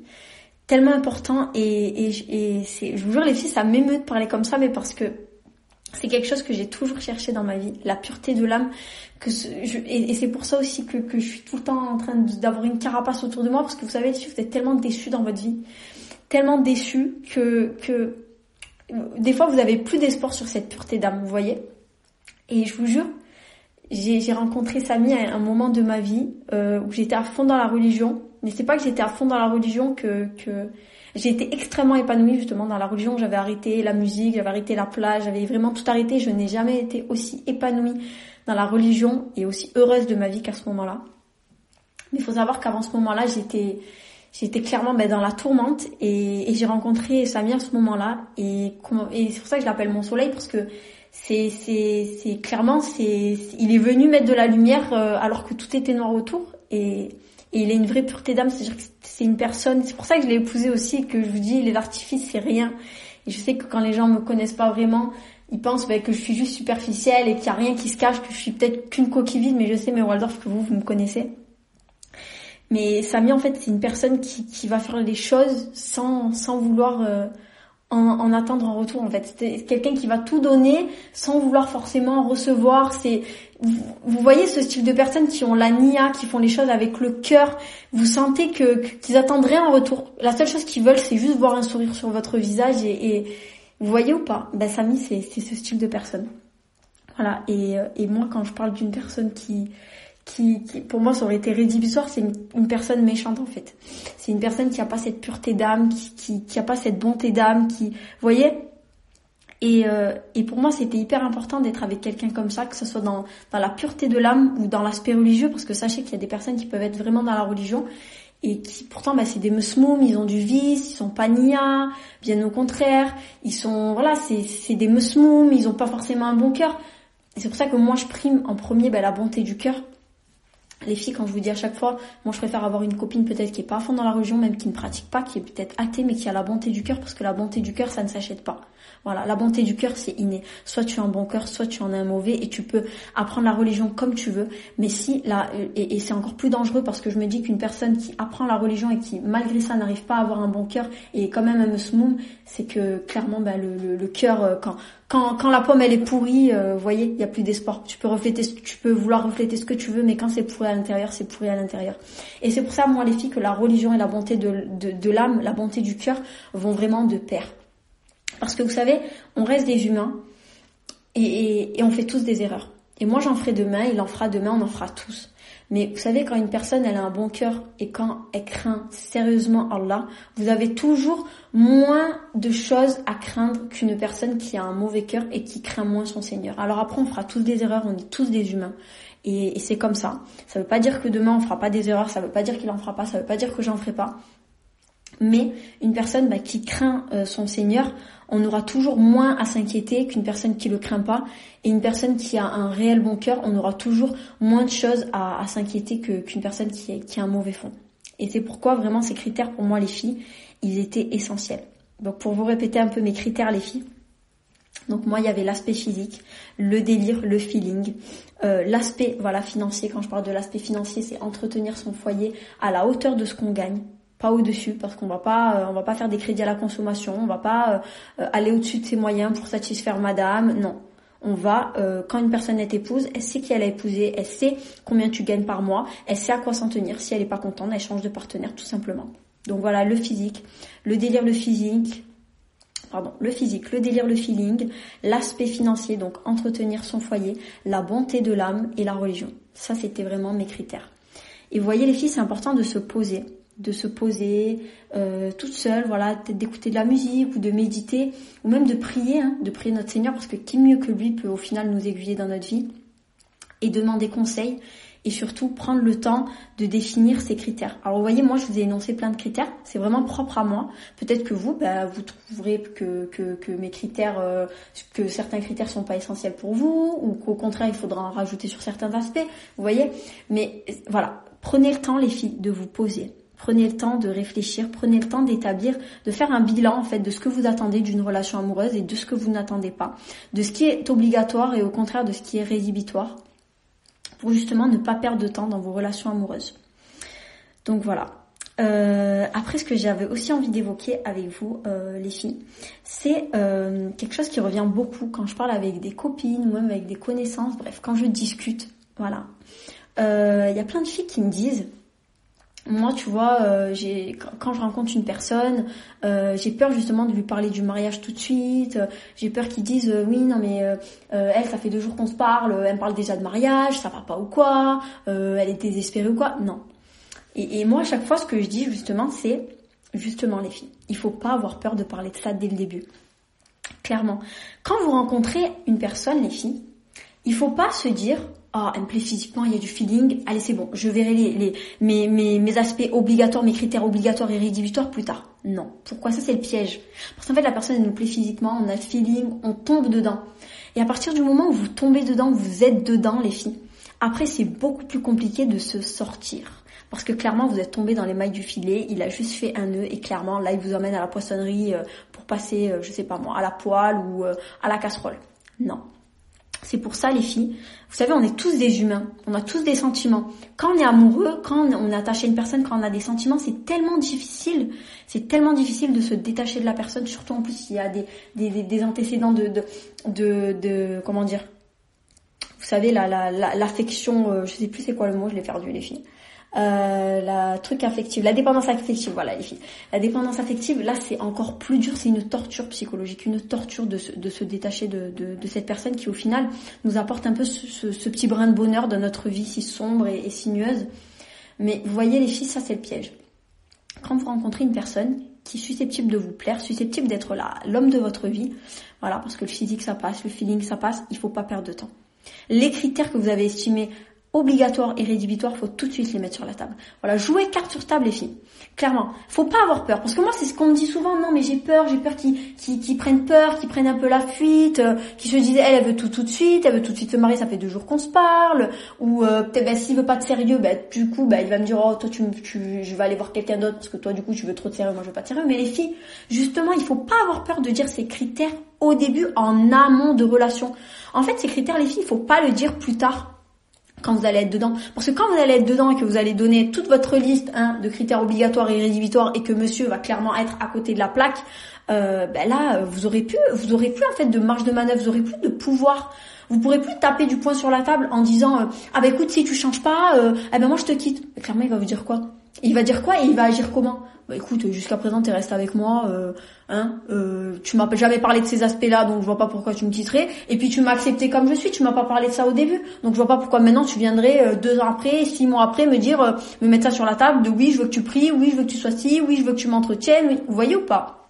tellement important et, c'est, je vous jure les filles, ça m'émeut de parler comme ça, mais parce que c'est quelque chose que j'ai toujours cherché dans ma vie, la pureté de l'âme. Et, c'est pour ça aussi que, que je suis tout le temps en train d'avoir une carapace autour de moi, parce que vous savez, les filles, vous êtes tellement déçues dans votre vie tellement déçu que, que des fois vous avez plus d'espoir sur cette pureté d'âme, vous voyez. Et je vous jure, j'ai rencontré Samy à un moment de ma vie euh, où j'étais à fond dans la religion. Mais c'est pas que j'étais à fond dans la religion que, que j'ai été extrêmement épanouie justement dans la religion. J'avais arrêté la musique, j'avais arrêté la plage, j'avais vraiment tout arrêté. Je n'ai jamais été aussi épanouie dans la religion et aussi heureuse de ma vie qu'à ce moment-là. Mais il faut savoir qu'avant ce moment-là, j'étais j'étais clairement ben, dans la tourmente et, j'ai rencontré Samir à ce moment-là et, et c'est pour ça que je l'appelle mon soleil parce que c'est c'est clairement c'est il est venu mettre de la lumière euh, alors que tout était noir autour et, et il a une vraie pureté d'âme. C'est-à-dire que c'est une personne c'est pour ça que je l'ai épousé aussi que je vous dis les artifices c'est rien. Et je sais que quand les gens me connaissent pas vraiment ils pensent ben, que je suis juste superficielle et qu'il y a rien qui se cache que je suis peut-être qu'une coquille vide mais je sais mais Waldorf que vous vous me connaissez mais Samy, en fait, c'est une personne qui, qui va faire les choses sans, sans vouloir euh, en, en, attendre en retour, en fait. C'est quelqu'un qui va tout donner sans vouloir forcément recevoir. C'est vous, voyez ce style de personnes qui ont la nia, qui font les choses avec le cœur. Vous sentez que qu'ils attendent rien en retour. La seule chose qu'ils veulent, c'est juste voir un sourire sur votre visage et, et vous voyez ou pas? Ben Samy, c'est ce style de personne. Voilà. Et, euh, et moi, quand je parle d'une personne qui qui, pour moi, ça aurait été rédhibitoire, c'est une, personne méchante en fait. C'est une personne qui a pas cette pureté d'âme, qui, qui, qui a pas cette bonté d'âme, qui, vous voyez? Et, euh, et pour moi, c'était hyper important d'être avec quelqu'un comme ça, que ce soit dans, dans la pureté de l'âme ou dans l'aspect religieux, parce que sachez qu'il y a des personnes qui peuvent être vraiment dans la religion et qui pourtant bah, c'est des musmoum, ils ont du vice, ils sont pas nia, bien au contraire, ils sont voilà, c'est des musmoum, ils ont pas forcément un bon cœur. C'est pour ça que moi je prime en premier bah, la bonté du cœur les filles, quand je vous dis à chaque fois, moi je préfère avoir une copine peut-être qui est pas à fond dans la religion, même qui ne pratique pas, qui est peut-être athée, mais qui a la bonté du cœur, parce que la bonté du cœur, ça ne s'achète pas. Voilà, la bonté du cœur, c'est inné. Soit tu as un bon cœur, soit tu en as un mauvais, et tu peux apprendre la religion comme tu veux. Mais si là, et, c'est encore plus dangereux parce que je me dis qu'une personne qui apprend la religion et qui malgré ça n'arrive pas à avoir un bon cœur et quand même un musmoum, c'est que clairement, bah, le, cœur, euh, quand quand, la pomme elle est pourrie, euh, voyez, il y a plus d'espoir. Tu peux refléter, tu peux vouloir refléter ce que tu veux, mais quand c'est pourri à l'intérieur, c'est pourri à l'intérieur. Et c'est pour ça, moi, les filles, que la religion et la bonté de, de, de l'âme, la bonté du cœur, vont vraiment de pair. Parce que vous savez, on reste des humains et, on fait tous des erreurs. Et moi j'en ferai demain, il en fera demain, on en fera tous. Mais vous savez, quand une personne, elle a un bon cœur et quand elle craint sérieusement Allah, vous avez toujours moins de choses à craindre qu'une personne qui a un mauvais cœur et qui craint moins son Seigneur. Alors après, on fera tous des erreurs, on est tous des humains. Et, c'est comme ça. Ça veut pas dire que demain on fera pas des erreurs, ça veut pas dire qu'il en fera pas, ça veut pas dire que j'en ferai pas. Mais une personne bah, qui craint euh, son Seigneur, on aura toujours moins à s'inquiéter qu'une personne qui le craint pas. Et une personne qui a un réel bon cœur, on aura toujours moins de choses à, s'inquiéter qu'une personne qui, a un mauvais fond. Et c'est pourquoi vraiment ces critères pour moi les filles, ils étaient essentiels. Donc pour vous répéter un peu mes critères les filles. Donc moi il y avait l'aspect physique, le délire, le feeling, euh, l'aspect voilà financier. Quand je parle de l'aspect financier, c'est entretenir son foyer à la hauteur de ce qu'on gagne pas au-dessus parce qu'on va pas euh, on va pas faire des crédits à la consommation, on va pas euh, aller au-dessus de ses moyens pour satisfaire madame, non. On va euh, quand une personne est épouse, elle sait qui elle a épousé, elle sait combien tu gagnes par mois, elle sait à quoi s'en tenir. Si elle est pas contente, elle change de partenaire tout simplement. Donc voilà, le physique, le délire le physique, pardon, le physique, le délire le feeling, l'aspect financier donc entretenir son foyer, la bonté de l'âme et la religion. Ça c'était vraiment mes critères. Et vous voyez les filles, c'est important de se poser de se poser euh, toute seule, voilà, peut-être d'écouter de la musique ou de méditer, ou même de prier, hein, de prier notre Seigneur, parce que qui mieux que lui peut au final nous aiguiller dans notre vie, et demander conseil, et surtout prendre le temps de définir ses critères. Alors vous voyez, moi je vous ai énoncé plein de critères, c'est vraiment propre à moi. Peut-être que vous, bah, vous trouverez que, que, mes critères, euh, que certains critères sont pas essentiels pour vous, ou qu'au contraire il faudra en rajouter sur certains aspects, vous voyez? Mais voilà, prenez le temps les filles de vous poser Prenez le temps de réfléchir, prenez le temps d'établir, de faire un bilan en fait de ce que vous attendez d'une relation amoureuse et de ce que vous n'attendez pas, de ce qui est obligatoire et au contraire de ce qui est rédhibitoire, pour justement ne pas perdre de temps dans vos relations amoureuses. Donc voilà. Euh, après, ce que j'avais aussi envie d'évoquer avec vous, euh, les filles, c'est euh, quelque chose qui revient beaucoup quand je parle avec des copines même avec des connaissances. Bref, quand je discute, voilà. Il y a plein de filles qui me disent moi, tu vois, euh, quand je rencontre une personne, euh, j'ai peur justement de lui parler du mariage tout de suite. j'ai peur qu'ils disent euh, oui, non mais elle, ça fait deux jours qu'on se parle, elle me parle déjà de mariage, ça va pas ou quoi, elle est désespérée ou quoi. Non. Et, et, moi, à chaque fois, ce que je dis justement, c'est justement les filles, il faut pas avoir peur de parler de ça dès le début. Clairement, quand vous rencontrez une personne, les filles, il faut pas se dire oh, elle me plaît physiquement, il y a du feeling, allez c'est bon, je verrai les, les mes, mes, mes, aspects obligatoires, mes critères obligatoires et rédhibitoires plus tard. Non. Pourquoi ça c'est le piège? Parce qu'en fait la personne elle nous plaît physiquement, on a le feeling, on tombe dedans. Et à partir du moment où vous tombez dedans, vous êtes dedans les filles, après c'est beaucoup plus compliqué de se sortir. Parce que clairement vous êtes tombé dans les mailles du filet, il a juste fait un nœud et clairement là il vous emmène à la poissonnerie euh, pour passer, euh, je sais pas moi, à la poêle ou euh, à la casserole. Non. C'est pour ça les filles, vous savez, on est tous des humains, on a tous des sentiments. Quand on est amoureux, quand on est attaché à une personne, quand on a des sentiments, c'est tellement difficile, c'est tellement difficile de se détacher de la personne, surtout en plus s'il y a des, des, des antécédents de, de, de, comment dire, vous savez, l'affection, la, la, euh, je sais plus c'est quoi le mot, je l'ai perdu les filles. Euh, la truc affective, la dépendance affective, voilà les filles. La dépendance affective, là c'est encore plus dur, c'est une torture psychologique, une torture de se, de se détacher de, de, cette personne qui au final nous apporte un peu ce, ce, petit brin de bonheur dans notre vie si sombre et, sinueuse. Mais vous voyez les filles, ça c'est le piège. Quand vous rencontrez une personne qui est susceptible de vous plaire, susceptible d'être là, l'homme de votre vie, voilà, parce que le physique ça passe, le feeling ça passe, il faut pas perdre de temps. Les critères que vous avez estimés obligatoire et rédhibitoire, faut tout de suite les mettre sur la table. Voilà, jouer carte sur table les filles. Clairement, faut pas avoir peur parce que moi c'est ce qu'on me dit souvent. Non mais j'ai peur, j'ai peur qu'ils qu'ils prennent peur, qu'ils prennent un peu la fuite, euh, qu'ils se disent elle elle veut tout tout de suite, elle veut tout de suite se marier, ça fait deux jours qu'on se parle, ou euh, peut-être ben, s'il veut pas de sérieux, ben du coup ben il va me dire oh toi tu, tu je vais aller voir quelqu'un d'autre parce que toi du coup tu veux trop de sérieux, moi je veux pas de sérieux. Mais les filles, justement il faut pas avoir peur de dire ces critères au début en amont de relation. En fait ces critères les filles il faut pas le dire plus tard quand vous allez être dedans. Parce que quand vous allez être dedans et que vous allez donner toute votre liste hein, de critères obligatoires et rédhibitoires et que monsieur va clairement être à côté de la plaque, euh, ben là vous aurez plus, vous aurez plus en fait de marge de manœuvre, vous aurez plus de pouvoir. Vous pourrez plus taper du poing sur la table en disant euh, ah ben écoute si tu changes pas, euh, eh ben moi je te quitte. clairement il va vous dire quoi? Il va dire quoi et il va agir comment? Bah écoute, jusqu'à présent tu resté avec moi, euh, hein, euh, tu m'as jamais parlé de ces aspects-là, donc je vois pas pourquoi tu me quitterais. Et puis tu m'as accepté comme je suis, tu m'as pas parlé de ça au début, donc je vois pas pourquoi maintenant tu viendrais euh, deux ans après, six mois après me dire, euh, me mettre ça sur la table, de oui je veux que tu pries, oui je veux que tu sois ci, oui je veux que tu m'entretiennes, oui. vous voyez ou pas?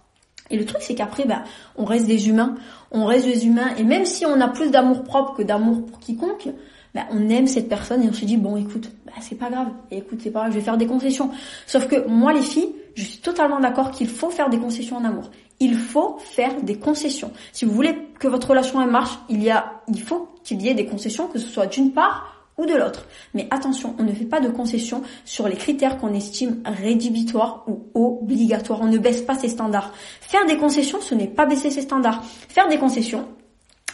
Et le truc c'est qu'après, ben, on reste des humains, on reste des humains, et même si on a plus d'amour propre que d'amour pour quiconque, bah, on aime cette personne et on se dit bon écoute, bah, c'est pas grave, écoute c'est pas grave, je vais faire des concessions. Sauf que moi les filles, je suis totalement d'accord qu'il faut faire des concessions en amour. Il faut faire des concessions. Si vous voulez que votre relation elle marche, il y a, il faut qu'il y ait des concessions, que ce soit d'une part ou de l'autre. Mais attention, on ne fait pas de concessions sur les critères qu'on estime rédhibitoires ou obligatoires. On ne baisse pas ses standards. Faire des concessions, ce n'est pas baisser ses standards. Faire des concessions,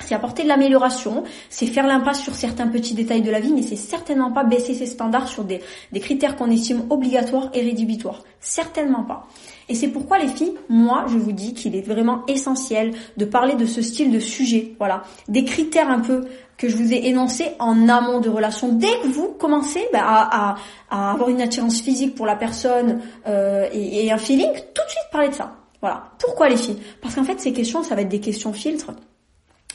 c'est apporter de l'amélioration, c'est faire l'impasse sur certains petits détails de la vie, mais c'est certainement pas baisser ses standards sur des, critères qu'on estime obligatoires et rédhibitoires. Certainement pas. Et c'est pourquoi les filles, moi, je vous dis qu'il est vraiment essentiel de parler de ce style de sujet. Voilà. Des critères un peu que je vous ai énoncés en amont de relation. Dès que vous commencez bah, à, à, avoir une attirance physique pour la personne euh, et, et un feeling, tout de suite parler de ça. Voilà. Pourquoi les filles? Parce qu'en fait, ces questions, ça va être des questions filtres.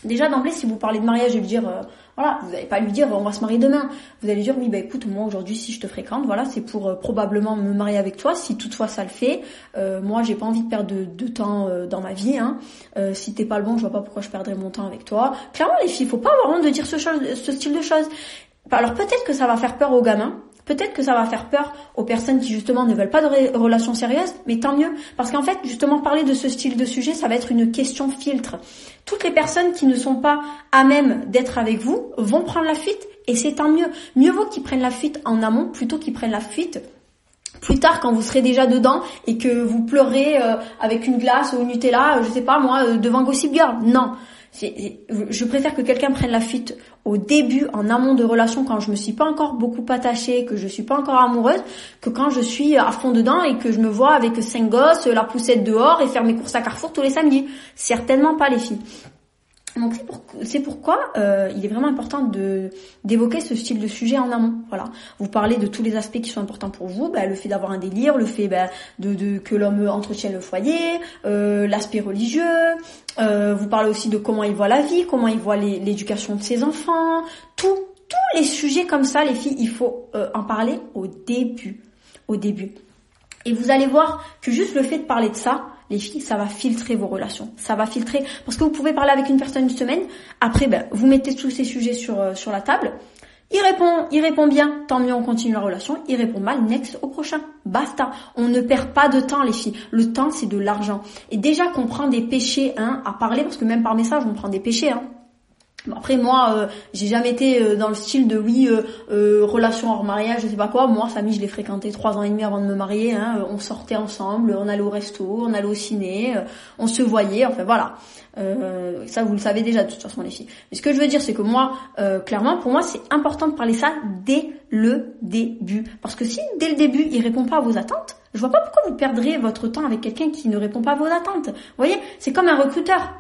Déjà d'emblée, si vous parlez de mariage et lui dire, euh, voilà, vous n'allez pas lui dire, on va se marier demain. Vous allez dire, oui, bah écoute, moi aujourd'hui, si je te fréquente, voilà, c'est pour euh, probablement me marier avec toi. Si toutefois ça le fait, euh, moi, j'ai pas envie de perdre de, temps dans ma vie. Hein. si t'es pas le bon, je vois pas pourquoi je perdrais mon temps avec toi. Clairement, les filles, faut pas avoir honte de dire ce, ce style de choses. Alors peut-être que ça va faire peur aux gamins, Peut-être que ça va faire peur aux personnes qui justement ne veulent pas de relations sérieuses, mais tant mieux. Parce qu'en fait, justement, parler de ce style de sujet, ça va être une question filtre. Toutes les personnes qui ne sont pas à même d'être avec vous vont prendre la fuite et c'est tant mieux. Mieux vaut qu'ils prennent la fuite en amont plutôt qu'ils prennent la fuite plus tard quand vous serez déjà dedans et que vous pleurez euh, avec une glace ou une Nutella, je sais pas moi, euh, devant Gossip Girl. Non je préfère que quelqu'un prenne la fuite au début, en amont de relation, quand je me suis pas encore beaucoup attachée, que je suis pas encore amoureuse, que quand je suis à fond dedans et que je me vois avec cinq gosses, la poussette dehors et faire mes courses à Carrefour tous les samedis. Certainement pas les filles. Donc c'est pourquoi euh, il est vraiment important de d'évoquer ce style de sujet en amont. Voilà, vous parlez de tous les aspects qui sont importants pour vous, bah, le fait d'avoir un délire, le fait bah, de, de, que l'homme entretienne le foyer, euh, l'aspect religieux. Euh, vous parlez aussi de comment il voit la vie, comment il voit l'éducation de ses enfants, tout tous les sujets comme ça, les filles, il faut euh, en parler au début, au début. Et vous allez voir que juste le fait de parler de ça, les filles, ça va filtrer vos relations. Ça va filtrer parce que vous pouvez parler avec une personne une semaine. Après, ben, vous mettez tous ces sujets sur euh, sur la table. Il répond, il répond bien, tant mieux, on continue la relation. Il répond mal, next au prochain. Basta. On ne perd pas de temps, les filles. Le temps, c'est de l'argent. Et déjà qu'on prend des péchés, hein, à parler, parce que même par message, on prend des péchés, hein. Après moi, euh, j'ai jamais été euh, dans le style de oui euh, relation hors mariage, je sais pas quoi. Moi, famille, je l'ai fréquenté trois ans et demi avant de me marier. Hein. On sortait ensemble, on allait au resto, on allait au ciné, on se voyait. Enfin voilà, ça vous le savez déjà de toute façon les filles. Mais ce que je veux dire, c'est que moi, clairement, pour moi, c'est important de parler ça dès le début, parce que si dès le début il répond pas à vos attentes, je vois pas pourquoi vous perdrez votre temps avec quelqu'un qui ne répond pas à vos attentes. Vous voyez, c'est comme un recruteur.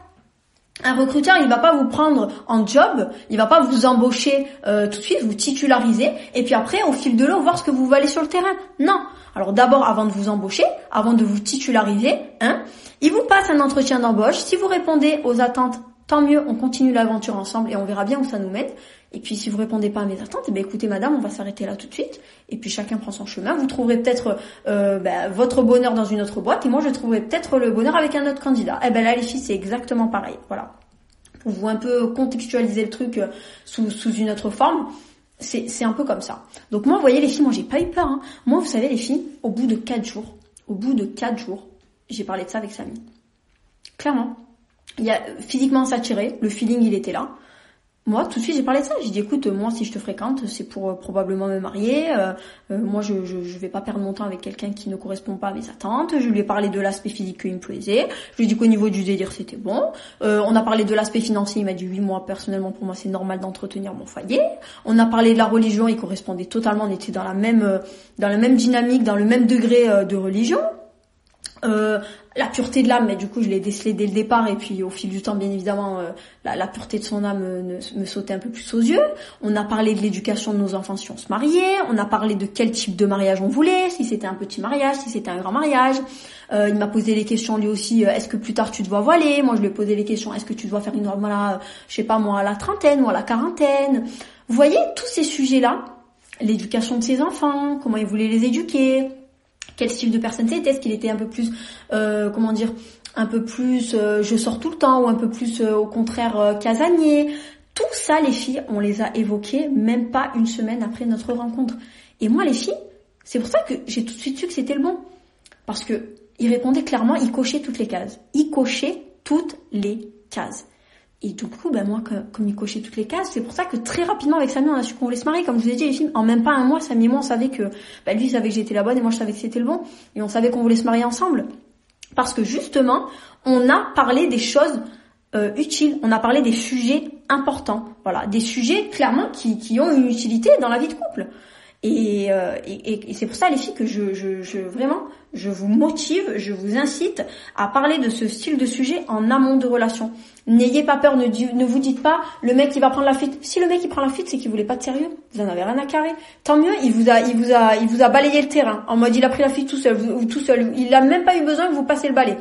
Un recruteur, il va pas vous prendre en job, il va pas vous embaucher euh, tout de suite, vous titulariser, et puis après, au fil de l'eau, voir ce que vous valez sur le terrain. Non. Alors d'abord, avant de vous embaucher, avant de vous titulariser, hein, il vous passe un entretien d'embauche. Si vous répondez aux attentes, tant mieux, on continue l'aventure ensemble et on verra bien où ça nous mène. Et puis si vous répondez pas à mes attentes, eh bien, écoutez madame, on va s'arrêter là tout de suite. Et puis chacun prend son chemin. Vous trouverez peut-être euh, bah, votre bonheur dans une autre boîte et moi je trouverai peut-être le bonheur avec un autre candidat. Eh ben là les filles c'est exactement pareil. Voilà. Pour vous un peu contextualiser le truc euh, sous, une autre forme. C'est un peu comme ça. Donc moi, vous voyez les filles, moi j'ai pas eu peur. Hein. Moi, vous savez les filles, au bout de 4 jours, au bout de 4 jours, j'ai parlé de ça avec Samy. Clairement. Il y a physiquement s'attirer, le feeling il était là moi, tout de suite, j'ai parlé de ça. J'ai dit, écoute, moi, si je te fréquente, c'est pour euh, probablement me marier. Euh, euh, moi, je, je, je, vais pas perdre mon temps avec quelqu'un qui ne correspond pas à mes attentes. Je lui ai parlé de l'aspect physique qui me plaisait. Je lui ai dit qu'au niveau du délire, c'était bon. on a parlé de l'aspect financier. Il m'a dit, oui, moi, personnellement, pour moi, c'est normal d'entretenir mon foyer. On a parlé de la religion. Il correspondait totalement. On était dans la même, dans la même dynamique, dans le même degré de religion. Euh, la pureté de l'âme, mais du coup je l'ai décelé dès le départ et puis au fil du temps bien évidemment euh, la, pureté de son âme euh, me sautait un peu plus aux yeux. On a parlé de l'éducation de nos enfants si on se mariait, on a parlé de quel type de mariage on voulait, si c'était un petit mariage, si c'était un grand mariage. il m'a posé les questions lui aussi, est-ce que plus tard tu dois voiler Moi je lui ai posé les questions, est-ce que tu dois faire une voilà, je sais pas moi à la trentaine ou à la quarantaine? Vous voyez tous ces sujets là, l'éducation de ses enfants, comment il voulait les éduquer, quel style de personne c'était, est-ce qu'il était un peu plus, euh, comment dire, un peu plus euh, je sors tout le temps ou un peu plus euh, au contraire casanier. Tout ça, les filles, on les a évoqués même pas une semaine après notre rencontre. Et moi, les filles, c'est pour ça que j'ai tout de suite su que c'était le bon. Parce que il répondait clairement, il cochait toutes les cases. Il cochait toutes les cases. Et du coup, ben moi, comme il cochait toutes les cases, c'est pour ça que très rapidement avec Samy, on a su qu'on voulait se marier. Comme je vous ai dit, les films, en même pas un mois, Samy et moi, on savait que, ben lui, il savait que j'étais la bonne et moi, je savais que c'était le bon. Et on savait qu'on voulait se marier ensemble. Parce que justement, on a parlé des choses euh, utiles, on a parlé des sujets importants. Voilà, des sujets clairement qui, qui ont une utilité dans la vie de couple. Et, euh, et, et c'est pour ça les filles que je, je, je, vraiment je vous motive, je vous incite à parler de ce style de sujet en amont de relation. N'ayez pas peur, ne, ne vous dites pas le mec qui va prendre la fuite. Si le mec il prend la fuite, c'est qu'il voulait pas de sérieux. Vous en avez rien à carrer. Tant mieux, il vous a il vous a il vous a balayé le terrain en mode il a pris la fuite tout seul ou tout seul. Il a même pas eu besoin que vous passiez le balai.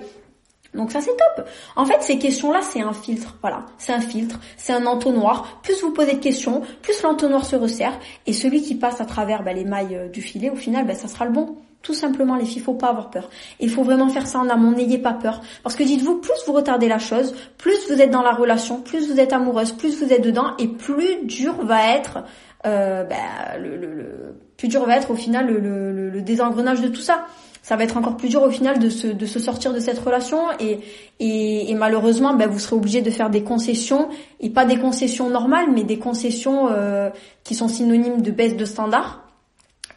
Donc ça c'est top. En fait ces questions-là c'est un filtre, voilà, c'est un filtre, c'est un entonnoir. Plus vous posez de questions, plus l'entonnoir se resserre et celui qui passe à travers bah, les mailles euh, du filet, au final, bah, ça sera le bon. Tout simplement les filles, faut pas avoir peur. Il faut vraiment faire ça en amont, n'ayez pas peur. Parce que dites-vous, plus vous retardez la chose, plus vous êtes dans la relation, plus vous êtes amoureuse, plus vous êtes dedans et plus dur va être euh, bah, le, le, plus dur va être au final le, le désengrenage de tout ça ça va être encore plus dur au final de se, de se sortir de cette relation et, et, malheureusement ben, vous serez obligé de faire des concessions et pas des concessions normales mais des concessions euh, qui sont synonymes de baisse de standards.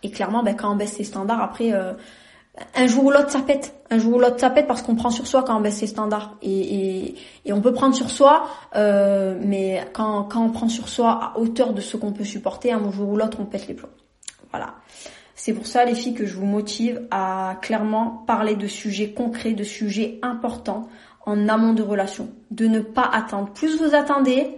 Et clairement ben, quand on baisse ses standards après euh, un jour ou l'autre ça pète. Un jour ou l'autre ça pète parce qu'on prend sur soi quand on baisse ses standards. Et, et, et on peut prendre sur soi euh, mais quand, quand on prend sur soi à hauteur de ce qu'on peut supporter un jour ou l'autre on pète les plombs. Voilà c'est pour ça, les filles, que je vous motive à clairement parler de sujets concrets, de sujets importants en amont de relations. De ne pas attendre. Plus vous attendez,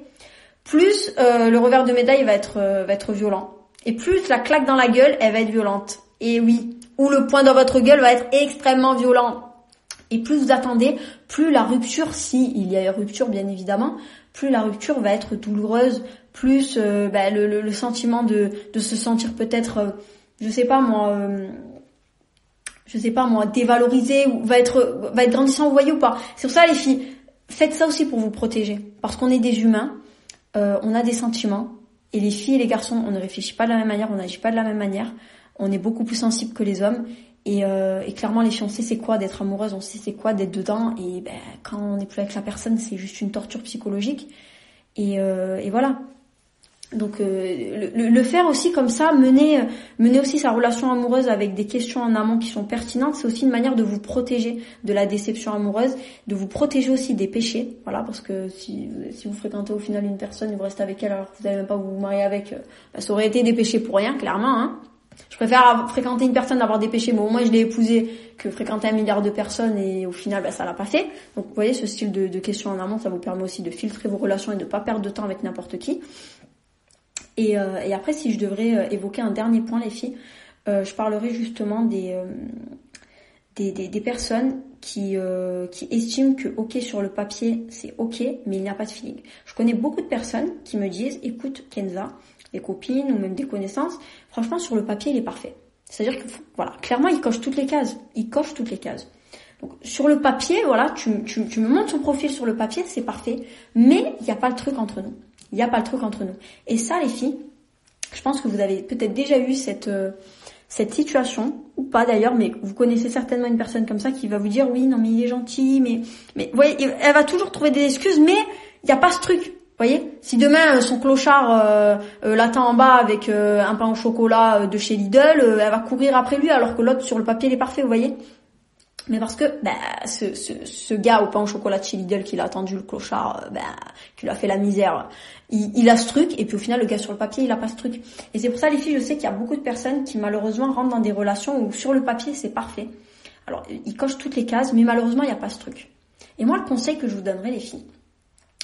plus euh, le revers de médaille va être, euh, va être violent. Et plus la claque dans la gueule, elle va être violente. Et oui, ou le point dans votre gueule va être extrêmement violent. Et plus vous attendez, plus la rupture, si il y a une rupture bien évidemment, plus la rupture va être douloureuse, plus euh, bah, le, sentiment de, de se sentir peut-être je sais pas moi, euh, je sais pas moi, dévalorisé ou va être va être grandissant, vous voyez ou pas. C'est pour ça les filles, faites ça aussi pour vous protéger, parce qu'on est des humains, euh, on a des sentiments, et les filles et les garçons, on ne réfléchit pas de la même manière, on n'agit pas de la même manière, on est beaucoup plus sensible que les hommes. Et, euh, et clairement, les filles, on sait c'est quoi d'être amoureuse, on sait c'est quoi d'être dedans. Et ben, quand on n'est plus avec la personne, c'est juste une torture psychologique. Et voilà. Donc euh, le, faire aussi comme ça, mener, mener aussi sa relation amoureuse avec des questions en amont qui sont pertinentes, c'est aussi une manière de vous protéger de la déception amoureuse, de vous protéger aussi des péchés, voilà, parce que si, si vous fréquentez au final une personne et vous restez avec elle alors que vous n'allez même pas vous marier avec, euh, bah, ça aurait été des péchés pour rien, clairement. Hein. Je préfère fréquenter une personne, avoir des péchés, mais au moins je l'ai épousé, que fréquenter un milliard de personnes et au final bah, ça l'a pas fait. Donc vous voyez, ce style de, de questions en amont, ça vous permet aussi de filtrer vos relations et de pas perdre de temps avec n'importe qui. Et, euh, et, après, si je devrais euh, évoquer un dernier point, les filles, euh, je parlerai justement des, des, personnes qui, qui estiment que ok sur le papier c'est ok, mais il n'y a pas de feeling. Je connais beaucoup de personnes qui me disent, écoute Kenza, des copines ou même des connaissances, franchement sur le papier il est parfait. C'est-à-dire que voilà, clairement il coche toutes les cases, il coche toutes les cases. Donc, sur le papier, voilà, tu, tu, tu me montres son profil sur le papier, c'est parfait, mais il n'y a pas le truc entre nous. Il n'y a pas le truc entre nous. Et ça, les filles, je pense que vous avez peut-être déjà eu cette euh, cette situation ou pas d'ailleurs, mais vous connaissez certainement une personne comme ça qui va vous dire oui, non mais il est gentil, mais mais vous voyez, elle va toujours trouver des excuses, mais il n'y a pas ce truc. Vous voyez, si demain euh, son clochard euh, euh, en bas avec un pain au chocolat de chez Lidl, elle va courir après lui alors que l'autre sur le papier il est parfait, vous voyez? Mais parce que bah, ce, ce, ce, gars au pain au chocolat de chez qui l'a attendu le clochard, bah, qui lui a fait la misère, il, a ce truc et puis au final le gars sur le papier il a pas ce truc. Et c'est pour ça les filles, je sais qu'il y a beaucoup de personnes qui malheureusement rentrent dans des relations où sur le papier c'est parfait, Alors, il coche toutes les cases, mais malheureusement, il n'y a pas ce truc. Et moi, le conseil que je vous donnerai, les filles,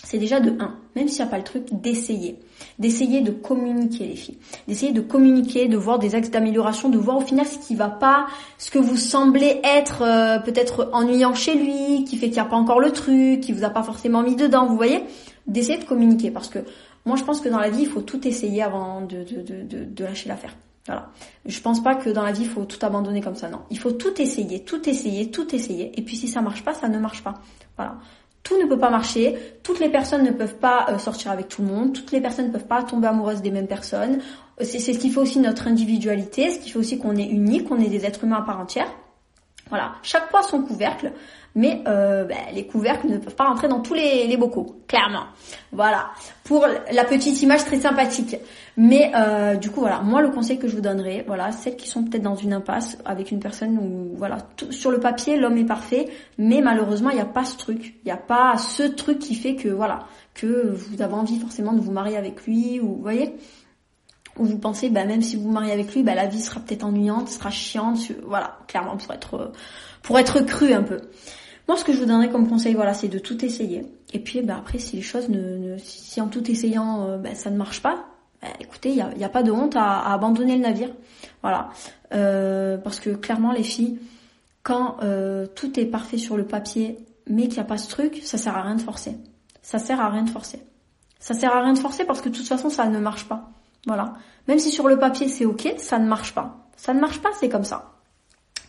c'est déjà de 1, même s'il n'y a pas le truc, d'essayer. D'essayer de communiquer les filles. D'essayer de communiquer, de voir des axes d'amélioration, de voir au final ce qui va pas, ce que vous semblez être euh, peut-être ennuyant chez lui, qui fait qu'il n'y a pas encore le truc, qui vous a pas forcément mis dedans, vous voyez D'essayer de communiquer parce que moi je pense que dans la vie il faut tout essayer avant de, lâcher l'affaire. Voilà. Je pense pas que dans la vie il faut tout abandonner comme ça, non. Il faut tout essayer, tout essayer, tout essayer. Et puis si ça marche pas, ça ne marche pas. Voilà tout ne peut pas marcher, toutes les personnes ne peuvent pas euh, sortir avec tout le monde, toutes les personnes ne peuvent pas tomber amoureuses des mêmes personnes. C'est ce qui fait aussi notre individualité, ce qui fait aussi qu'on est unique, qu'on est des êtres humains à part entière. Voilà, chaque poids son couvercle mais euh, ben, les couvercles ne peuvent pas rentrer dans tous les, bocaux, clairement. Voilà, pour la petite image très sympathique. Mais euh, du coup, voilà, moi le conseil que je vous donnerai, voilà, celles qui sont peut-être dans une impasse avec une personne où, voilà, sur le papier, l'homme est parfait, mais malheureusement, il n'y a pas ce truc, il n'y a pas ce truc qui fait que, voilà, que vous avez envie forcément de vous marier avec lui, ou vous voyez? Où vous pensez, bah, même si vous vous mariez avec lui, bah, la vie sera peut-être ennuyante, sera chiante, voilà, clairement pour être pour être cru un peu. Moi, ce que je vous donnerais comme conseil, voilà, c'est de tout essayer. Et puis, bah, après, si les choses ne, si en tout essayant, euh, bah, ça ne marche pas, bah, écoutez, il n'y a, a, pas de honte à, abandonner le navire. Voilà. Euh, parce que clairement, les filles, quand euh, tout est parfait sur le papier, mais qu'il n'y a pas ce truc, ça sert à rien de forcer. Ça sert à rien de forcer. Ça sert à rien de forcer parce que de toute façon, ça ne marche pas. Voilà. Même si sur le papier c'est ok, ça ne marche pas. Ça ne marche pas, c'est comme ça.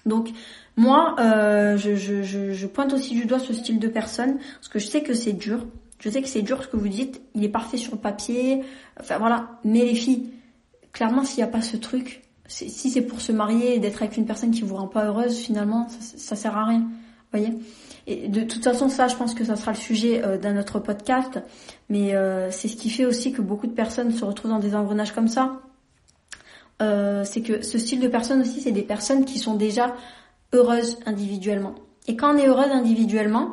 Donc moi, euh, je, je, je, pointe aussi du doigt ce style de personne parce que je sais que c'est dur. Je sais que c'est dur ce que vous dites. Il est parfait sur le papier. Enfin voilà. Mais les filles, clairement, s'il n'y a pas ce truc, si c'est pour se marier et d'être avec une personne qui vous rend pas heureuse, finalement, ça, ça sert à rien. Voyez? Et de toute façon, ça, je pense que ça sera le sujet euh, d'un autre podcast. Mais euh, c'est ce qui fait aussi que beaucoup de personnes se retrouvent dans des engrenages comme ça. Euh, c'est que ce style de personnes aussi, c'est des personnes qui sont déjà heureuse individuellement. Et quand on est heureuse individuellement,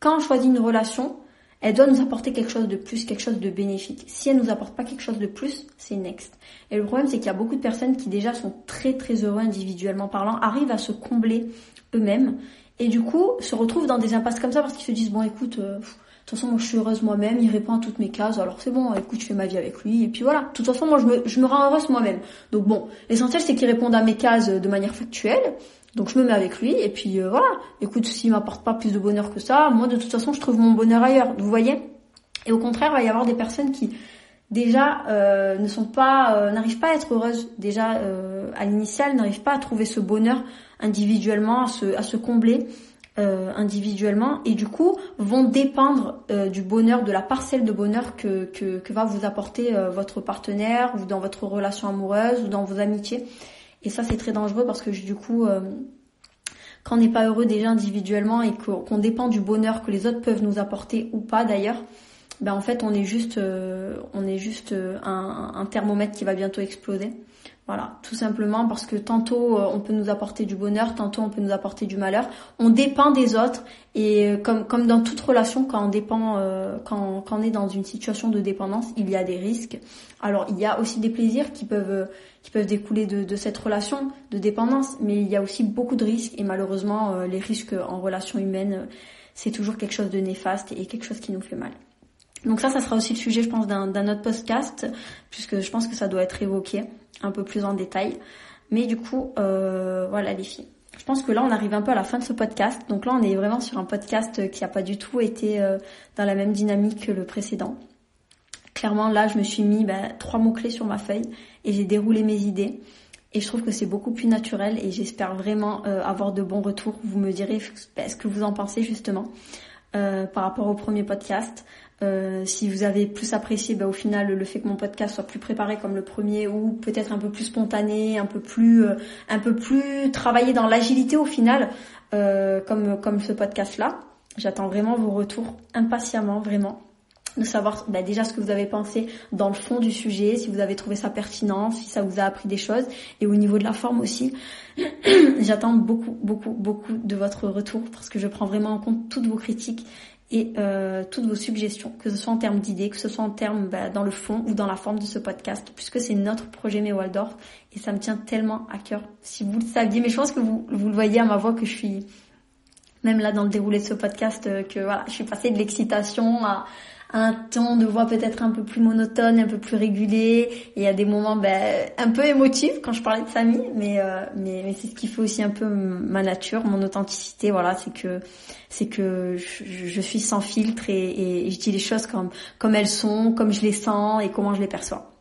quand on choisit une relation, elle doit nous apporter quelque chose de plus, quelque chose de bénéfique. Si elle nous apporte pas quelque chose de plus, c'est next. Et le problème, c'est qu'il y a beaucoup de personnes qui déjà sont très très heureux individuellement parlant, arrivent à se combler eux-mêmes et du coup se retrouvent dans des impasses comme ça parce qu'ils se disent bon écoute, euh, de toute façon, moi, je suis heureuse moi-même, il répond à toutes mes cases, alors c'est bon, écoute, je fais ma vie avec lui, et puis voilà. De toute façon, moi, je me, je me rends heureuse moi-même. Donc bon, l'essentiel, c'est qu'il réponde à mes cases de manière factuelle, donc je me mets avec lui, et puis euh, voilà. Écoute, s'il m'apporte pas plus de bonheur que ça, moi, de toute façon, je trouve mon bonheur ailleurs, vous voyez Et au contraire, il va y avoir des personnes qui, déjà, euh, ne sont pas, euh, n'arrivent pas à être heureuses, déjà, à l'initial, n'arrivent pas à trouver ce bonheur individuellement, à se, à se combler, euh, individuellement et du coup vont dépendre euh, du bonheur, de la parcelle de bonheur que, que, va vous apporter euh, votre partenaire ou dans votre relation amoureuse ou dans vos amitiés. Et ça c'est très dangereux parce que du coup quand on n'est pas heureux déjà individuellement et qu'on dépend du bonheur que les autres peuvent nous apporter ou pas d'ailleurs, ben en fait on est juste on est juste un thermomètre qui va bientôt exploser. Voilà, tout simplement parce que tantôt euh, on peut nous apporter du bonheur, tantôt on peut nous apporter du malheur. On dépend des autres et euh, comme comme dans toute relation, quand on dépend, euh, quand, on est dans une situation de dépendance, il y a des risques. Alors il y a aussi des plaisirs qui peuvent qui peuvent découler de, de cette relation de dépendance, mais il y a aussi beaucoup de risques et malheureusement les risques en relation humaine, c'est toujours quelque chose de néfaste et quelque chose qui nous fait mal. Donc ça, ça sera aussi le sujet, je pense, d'un autre podcast, puisque je pense que ça doit être évoqué un peu plus en détail. Mais du coup, euh, voilà les filles. Je pense que là, on arrive un peu à la fin de ce podcast. Donc là, on est vraiment sur un podcast qui n'a pas du tout été euh, dans la même dynamique que le précédent. Clairement, là, je me suis mis bah, trois mots-clés sur ma feuille et j'ai déroulé mes idées. Et je trouve que c'est beaucoup plus naturel et j'espère vraiment euh, avoir de bons retours. Vous me direz bah, ce que vous en pensez justement par rapport au premier podcast. Euh, si vous avez plus apprécié bah, au final le fait que mon podcast soit plus préparé comme le premier ou peut-être un peu plus spontané, un peu plus euh, un peu plus travaillé dans l'agilité au final euh, comme comme ce podcast là. J'attends vraiment vos retours impatiemment vraiment de savoir bah, déjà ce que vous avez pensé dans le fond du sujet, si vous avez trouvé ça pertinent, si ça vous a appris des choses, et au niveau de la forme aussi. J'attends beaucoup, beaucoup, beaucoup de votre retour parce que je prends vraiment en compte toutes vos critiques et euh, toutes vos suggestions, que ce soit en termes d'idées, que ce soit en termes bah, dans le fond ou dans la forme de ce podcast, puisque c'est notre projet Mes Waldorf et ça me tient tellement à cœur. Si vous le saviez, mais je pense que vous, vous le voyez à ma voix que je suis même là dans le déroulé de ce podcast euh, que voilà, je suis passée de l'excitation à, un ton de voix peut-être un peu plus monotone, un peu plus régulé. Et a des moments ben, un peu émotifs quand je parlais de Samy, mais euh, mais, c'est ce qui fait aussi un peu ma nature, mon authenticité. Voilà, c'est que c'est que je, je, suis sans filtre et, et, je dis les choses comme comme elles sont, comme je les sens et comment je les perçois.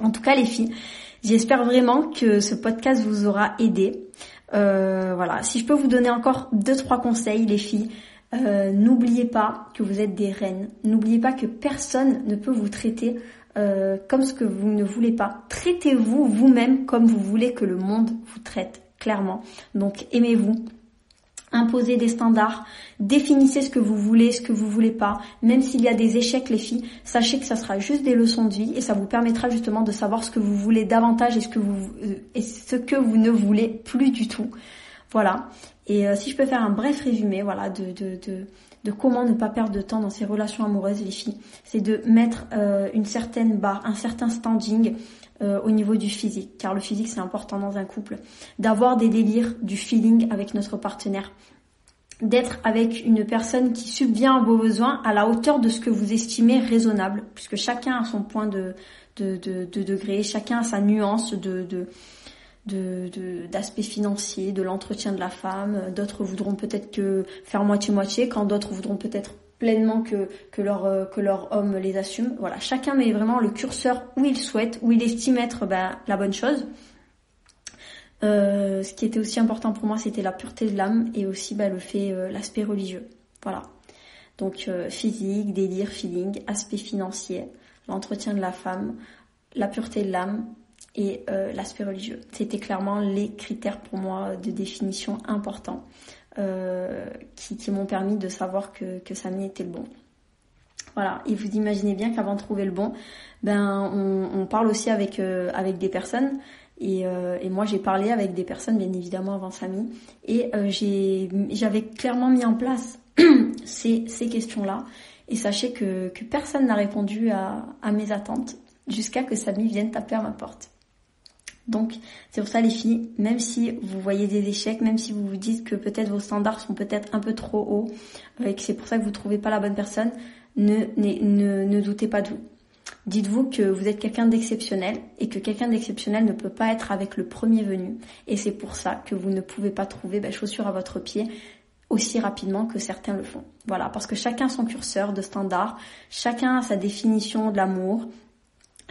En tout cas, les filles, j'espère vraiment que ce podcast vous aura aidé. Euh, voilà, si je peux vous donner encore deux trois conseils, les filles. Euh, n'oubliez pas que vous êtes des reines. N'oubliez pas que personne ne peut vous traiter euh, comme ce que vous ne voulez pas. Traitez-vous vous-même comme vous voulez que le monde vous traite, clairement. Donc aimez-vous. Imposez des standards, définissez ce que vous voulez, ce que vous voulez pas. Même s'il y a des échecs, les filles, sachez que ça sera juste des leçons de vie et ça vous permettra justement de savoir ce que vous voulez davantage et ce que vous et ce que vous ne voulez plus du tout. Voilà. Et euh, si je peux faire un bref résumé, voilà, de, de, de, de, comment ne pas perdre de temps dans ces relations amoureuses, les filles, c'est de mettre euh, une certaine barre, un certain standing euh, au niveau du physique, car le physique c'est important dans un couple, d'avoir des délires, du feeling avec notre partenaire, d'être avec une personne qui subvient à vos besoins à la hauteur de ce que vous estimez raisonnable, puisque chacun a son point de, de, de, de degré, chacun a sa nuance de, de d'aspect de, financier, de l'entretien de la femme. D'autres voudront peut-être faire moitié-moitié, quand d'autres voudront peut-être pleinement que, que, leur, euh, que leur homme les assume. Voilà, chacun met vraiment le curseur où il souhaite, où il estime être ben, la bonne chose. Euh, ce qui était aussi important pour moi, c'était la pureté de l'âme et aussi ben, le fait, euh, l'aspect religieux. Voilà. Donc physique, délire, feeling, aspect financier, l'entretien de la femme, la pureté de l'âme et euh, l'aspect religieux. C'était clairement les critères pour moi de définition importants euh, qui, qui m'ont permis de savoir que, que Samy était le bon. Voilà, et vous imaginez bien qu'avant de trouver le bon, ben on, on parle aussi avec euh, avec des personnes et, euh, et moi j'ai parlé avec des personnes bien évidemment avant Samy et euh, j'avais clairement mis en place ces, ces questions là et sachez que, que personne n'a répondu à, à mes attentes jusqu'à que Samy vienne taper à ma porte. Donc c'est pour ça les filles, même si vous voyez des échecs, même si vous vous dites que peut-être vos standards sont peut-être un peu trop hauts euh, et que c'est pour ça que vous trouvez pas la bonne personne, ne, ne, ne, doutez pas de vous. Dites-vous que vous êtes quelqu'un d'exceptionnel et que quelqu'un d'exceptionnel ne peut pas être avec le premier venu. Et c'est pour ça que vous ne pouvez pas trouver ben, chaussures à votre pied aussi rapidement que certains le font. Voilà, parce que chacun son curseur de standard, chacun a sa définition de l'amour,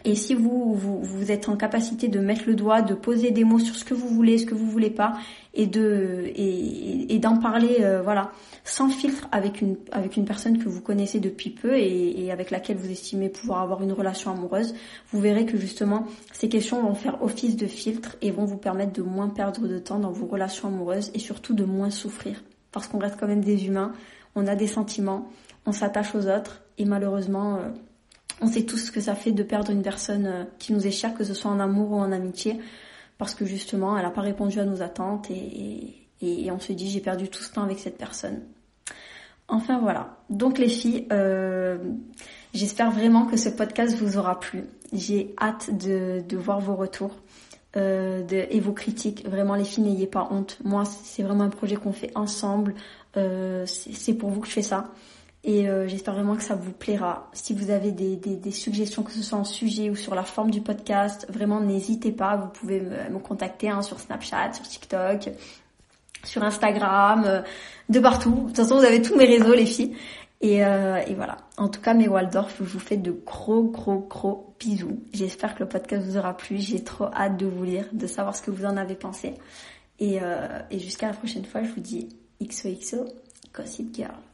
et si vous, vous, êtes en capacité de mettre le doigt, de poser des mots sur ce que vous voulez, ce que vous voulez pas, et de et d'en parler, euh, voilà, sans filtre avec une avec une personne que vous connaissez depuis peu et, et, avec laquelle vous estimez pouvoir avoir une relation amoureuse, vous verrez que justement ces questions vont faire office de filtre et vont vous permettre de moins perdre de temps dans vos relations amoureuses et surtout de moins souffrir, parce qu'on reste quand même des humains, on a des sentiments, on s'attache aux autres et malheureusement euh, on sait tous ce que ça fait de perdre une personne euh, qui nous est chère, que ce soit en amour ou en amitié, parce que justement, elle n'a pas répondu à nos attentes et, on se dit j'ai perdu tout ce temps avec cette personne. Enfin voilà. Donc les filles, euh, j'espère vraiment que ce podcast vous aura plu. J'ai hâte de, voir vos retours euh, et vos critiques. Vraiment les filles, n'ayez pas honte. Moi, c'est vraiment un projet qu'on fait ensemble. c'est pour vous que je fais ça. Et euh, j'espère vraiment que ça vous plaira. Si vous avez des, suggestions, que ce soit en sujet ou sur la forme du podcast, vraiment n'hésitez pas. Vous pouvez me, contacter hein, sur Snapchat, sur TikTok, sur Instagram, euh, de partout. De toute façon, vous avez tous mes réseaux, les filles. Et, euh, et voilà. En tout cas, mes Waldorf, je vous fais de gros, gros, gros bisous. J'espère que le podcast vous aura plu. J'ai trop hâte de vous lire, de savoir ce que vous en avez pensé. Et, et jusqu'à la prochaine fois, je vous dis XOXO, Gossip Girl.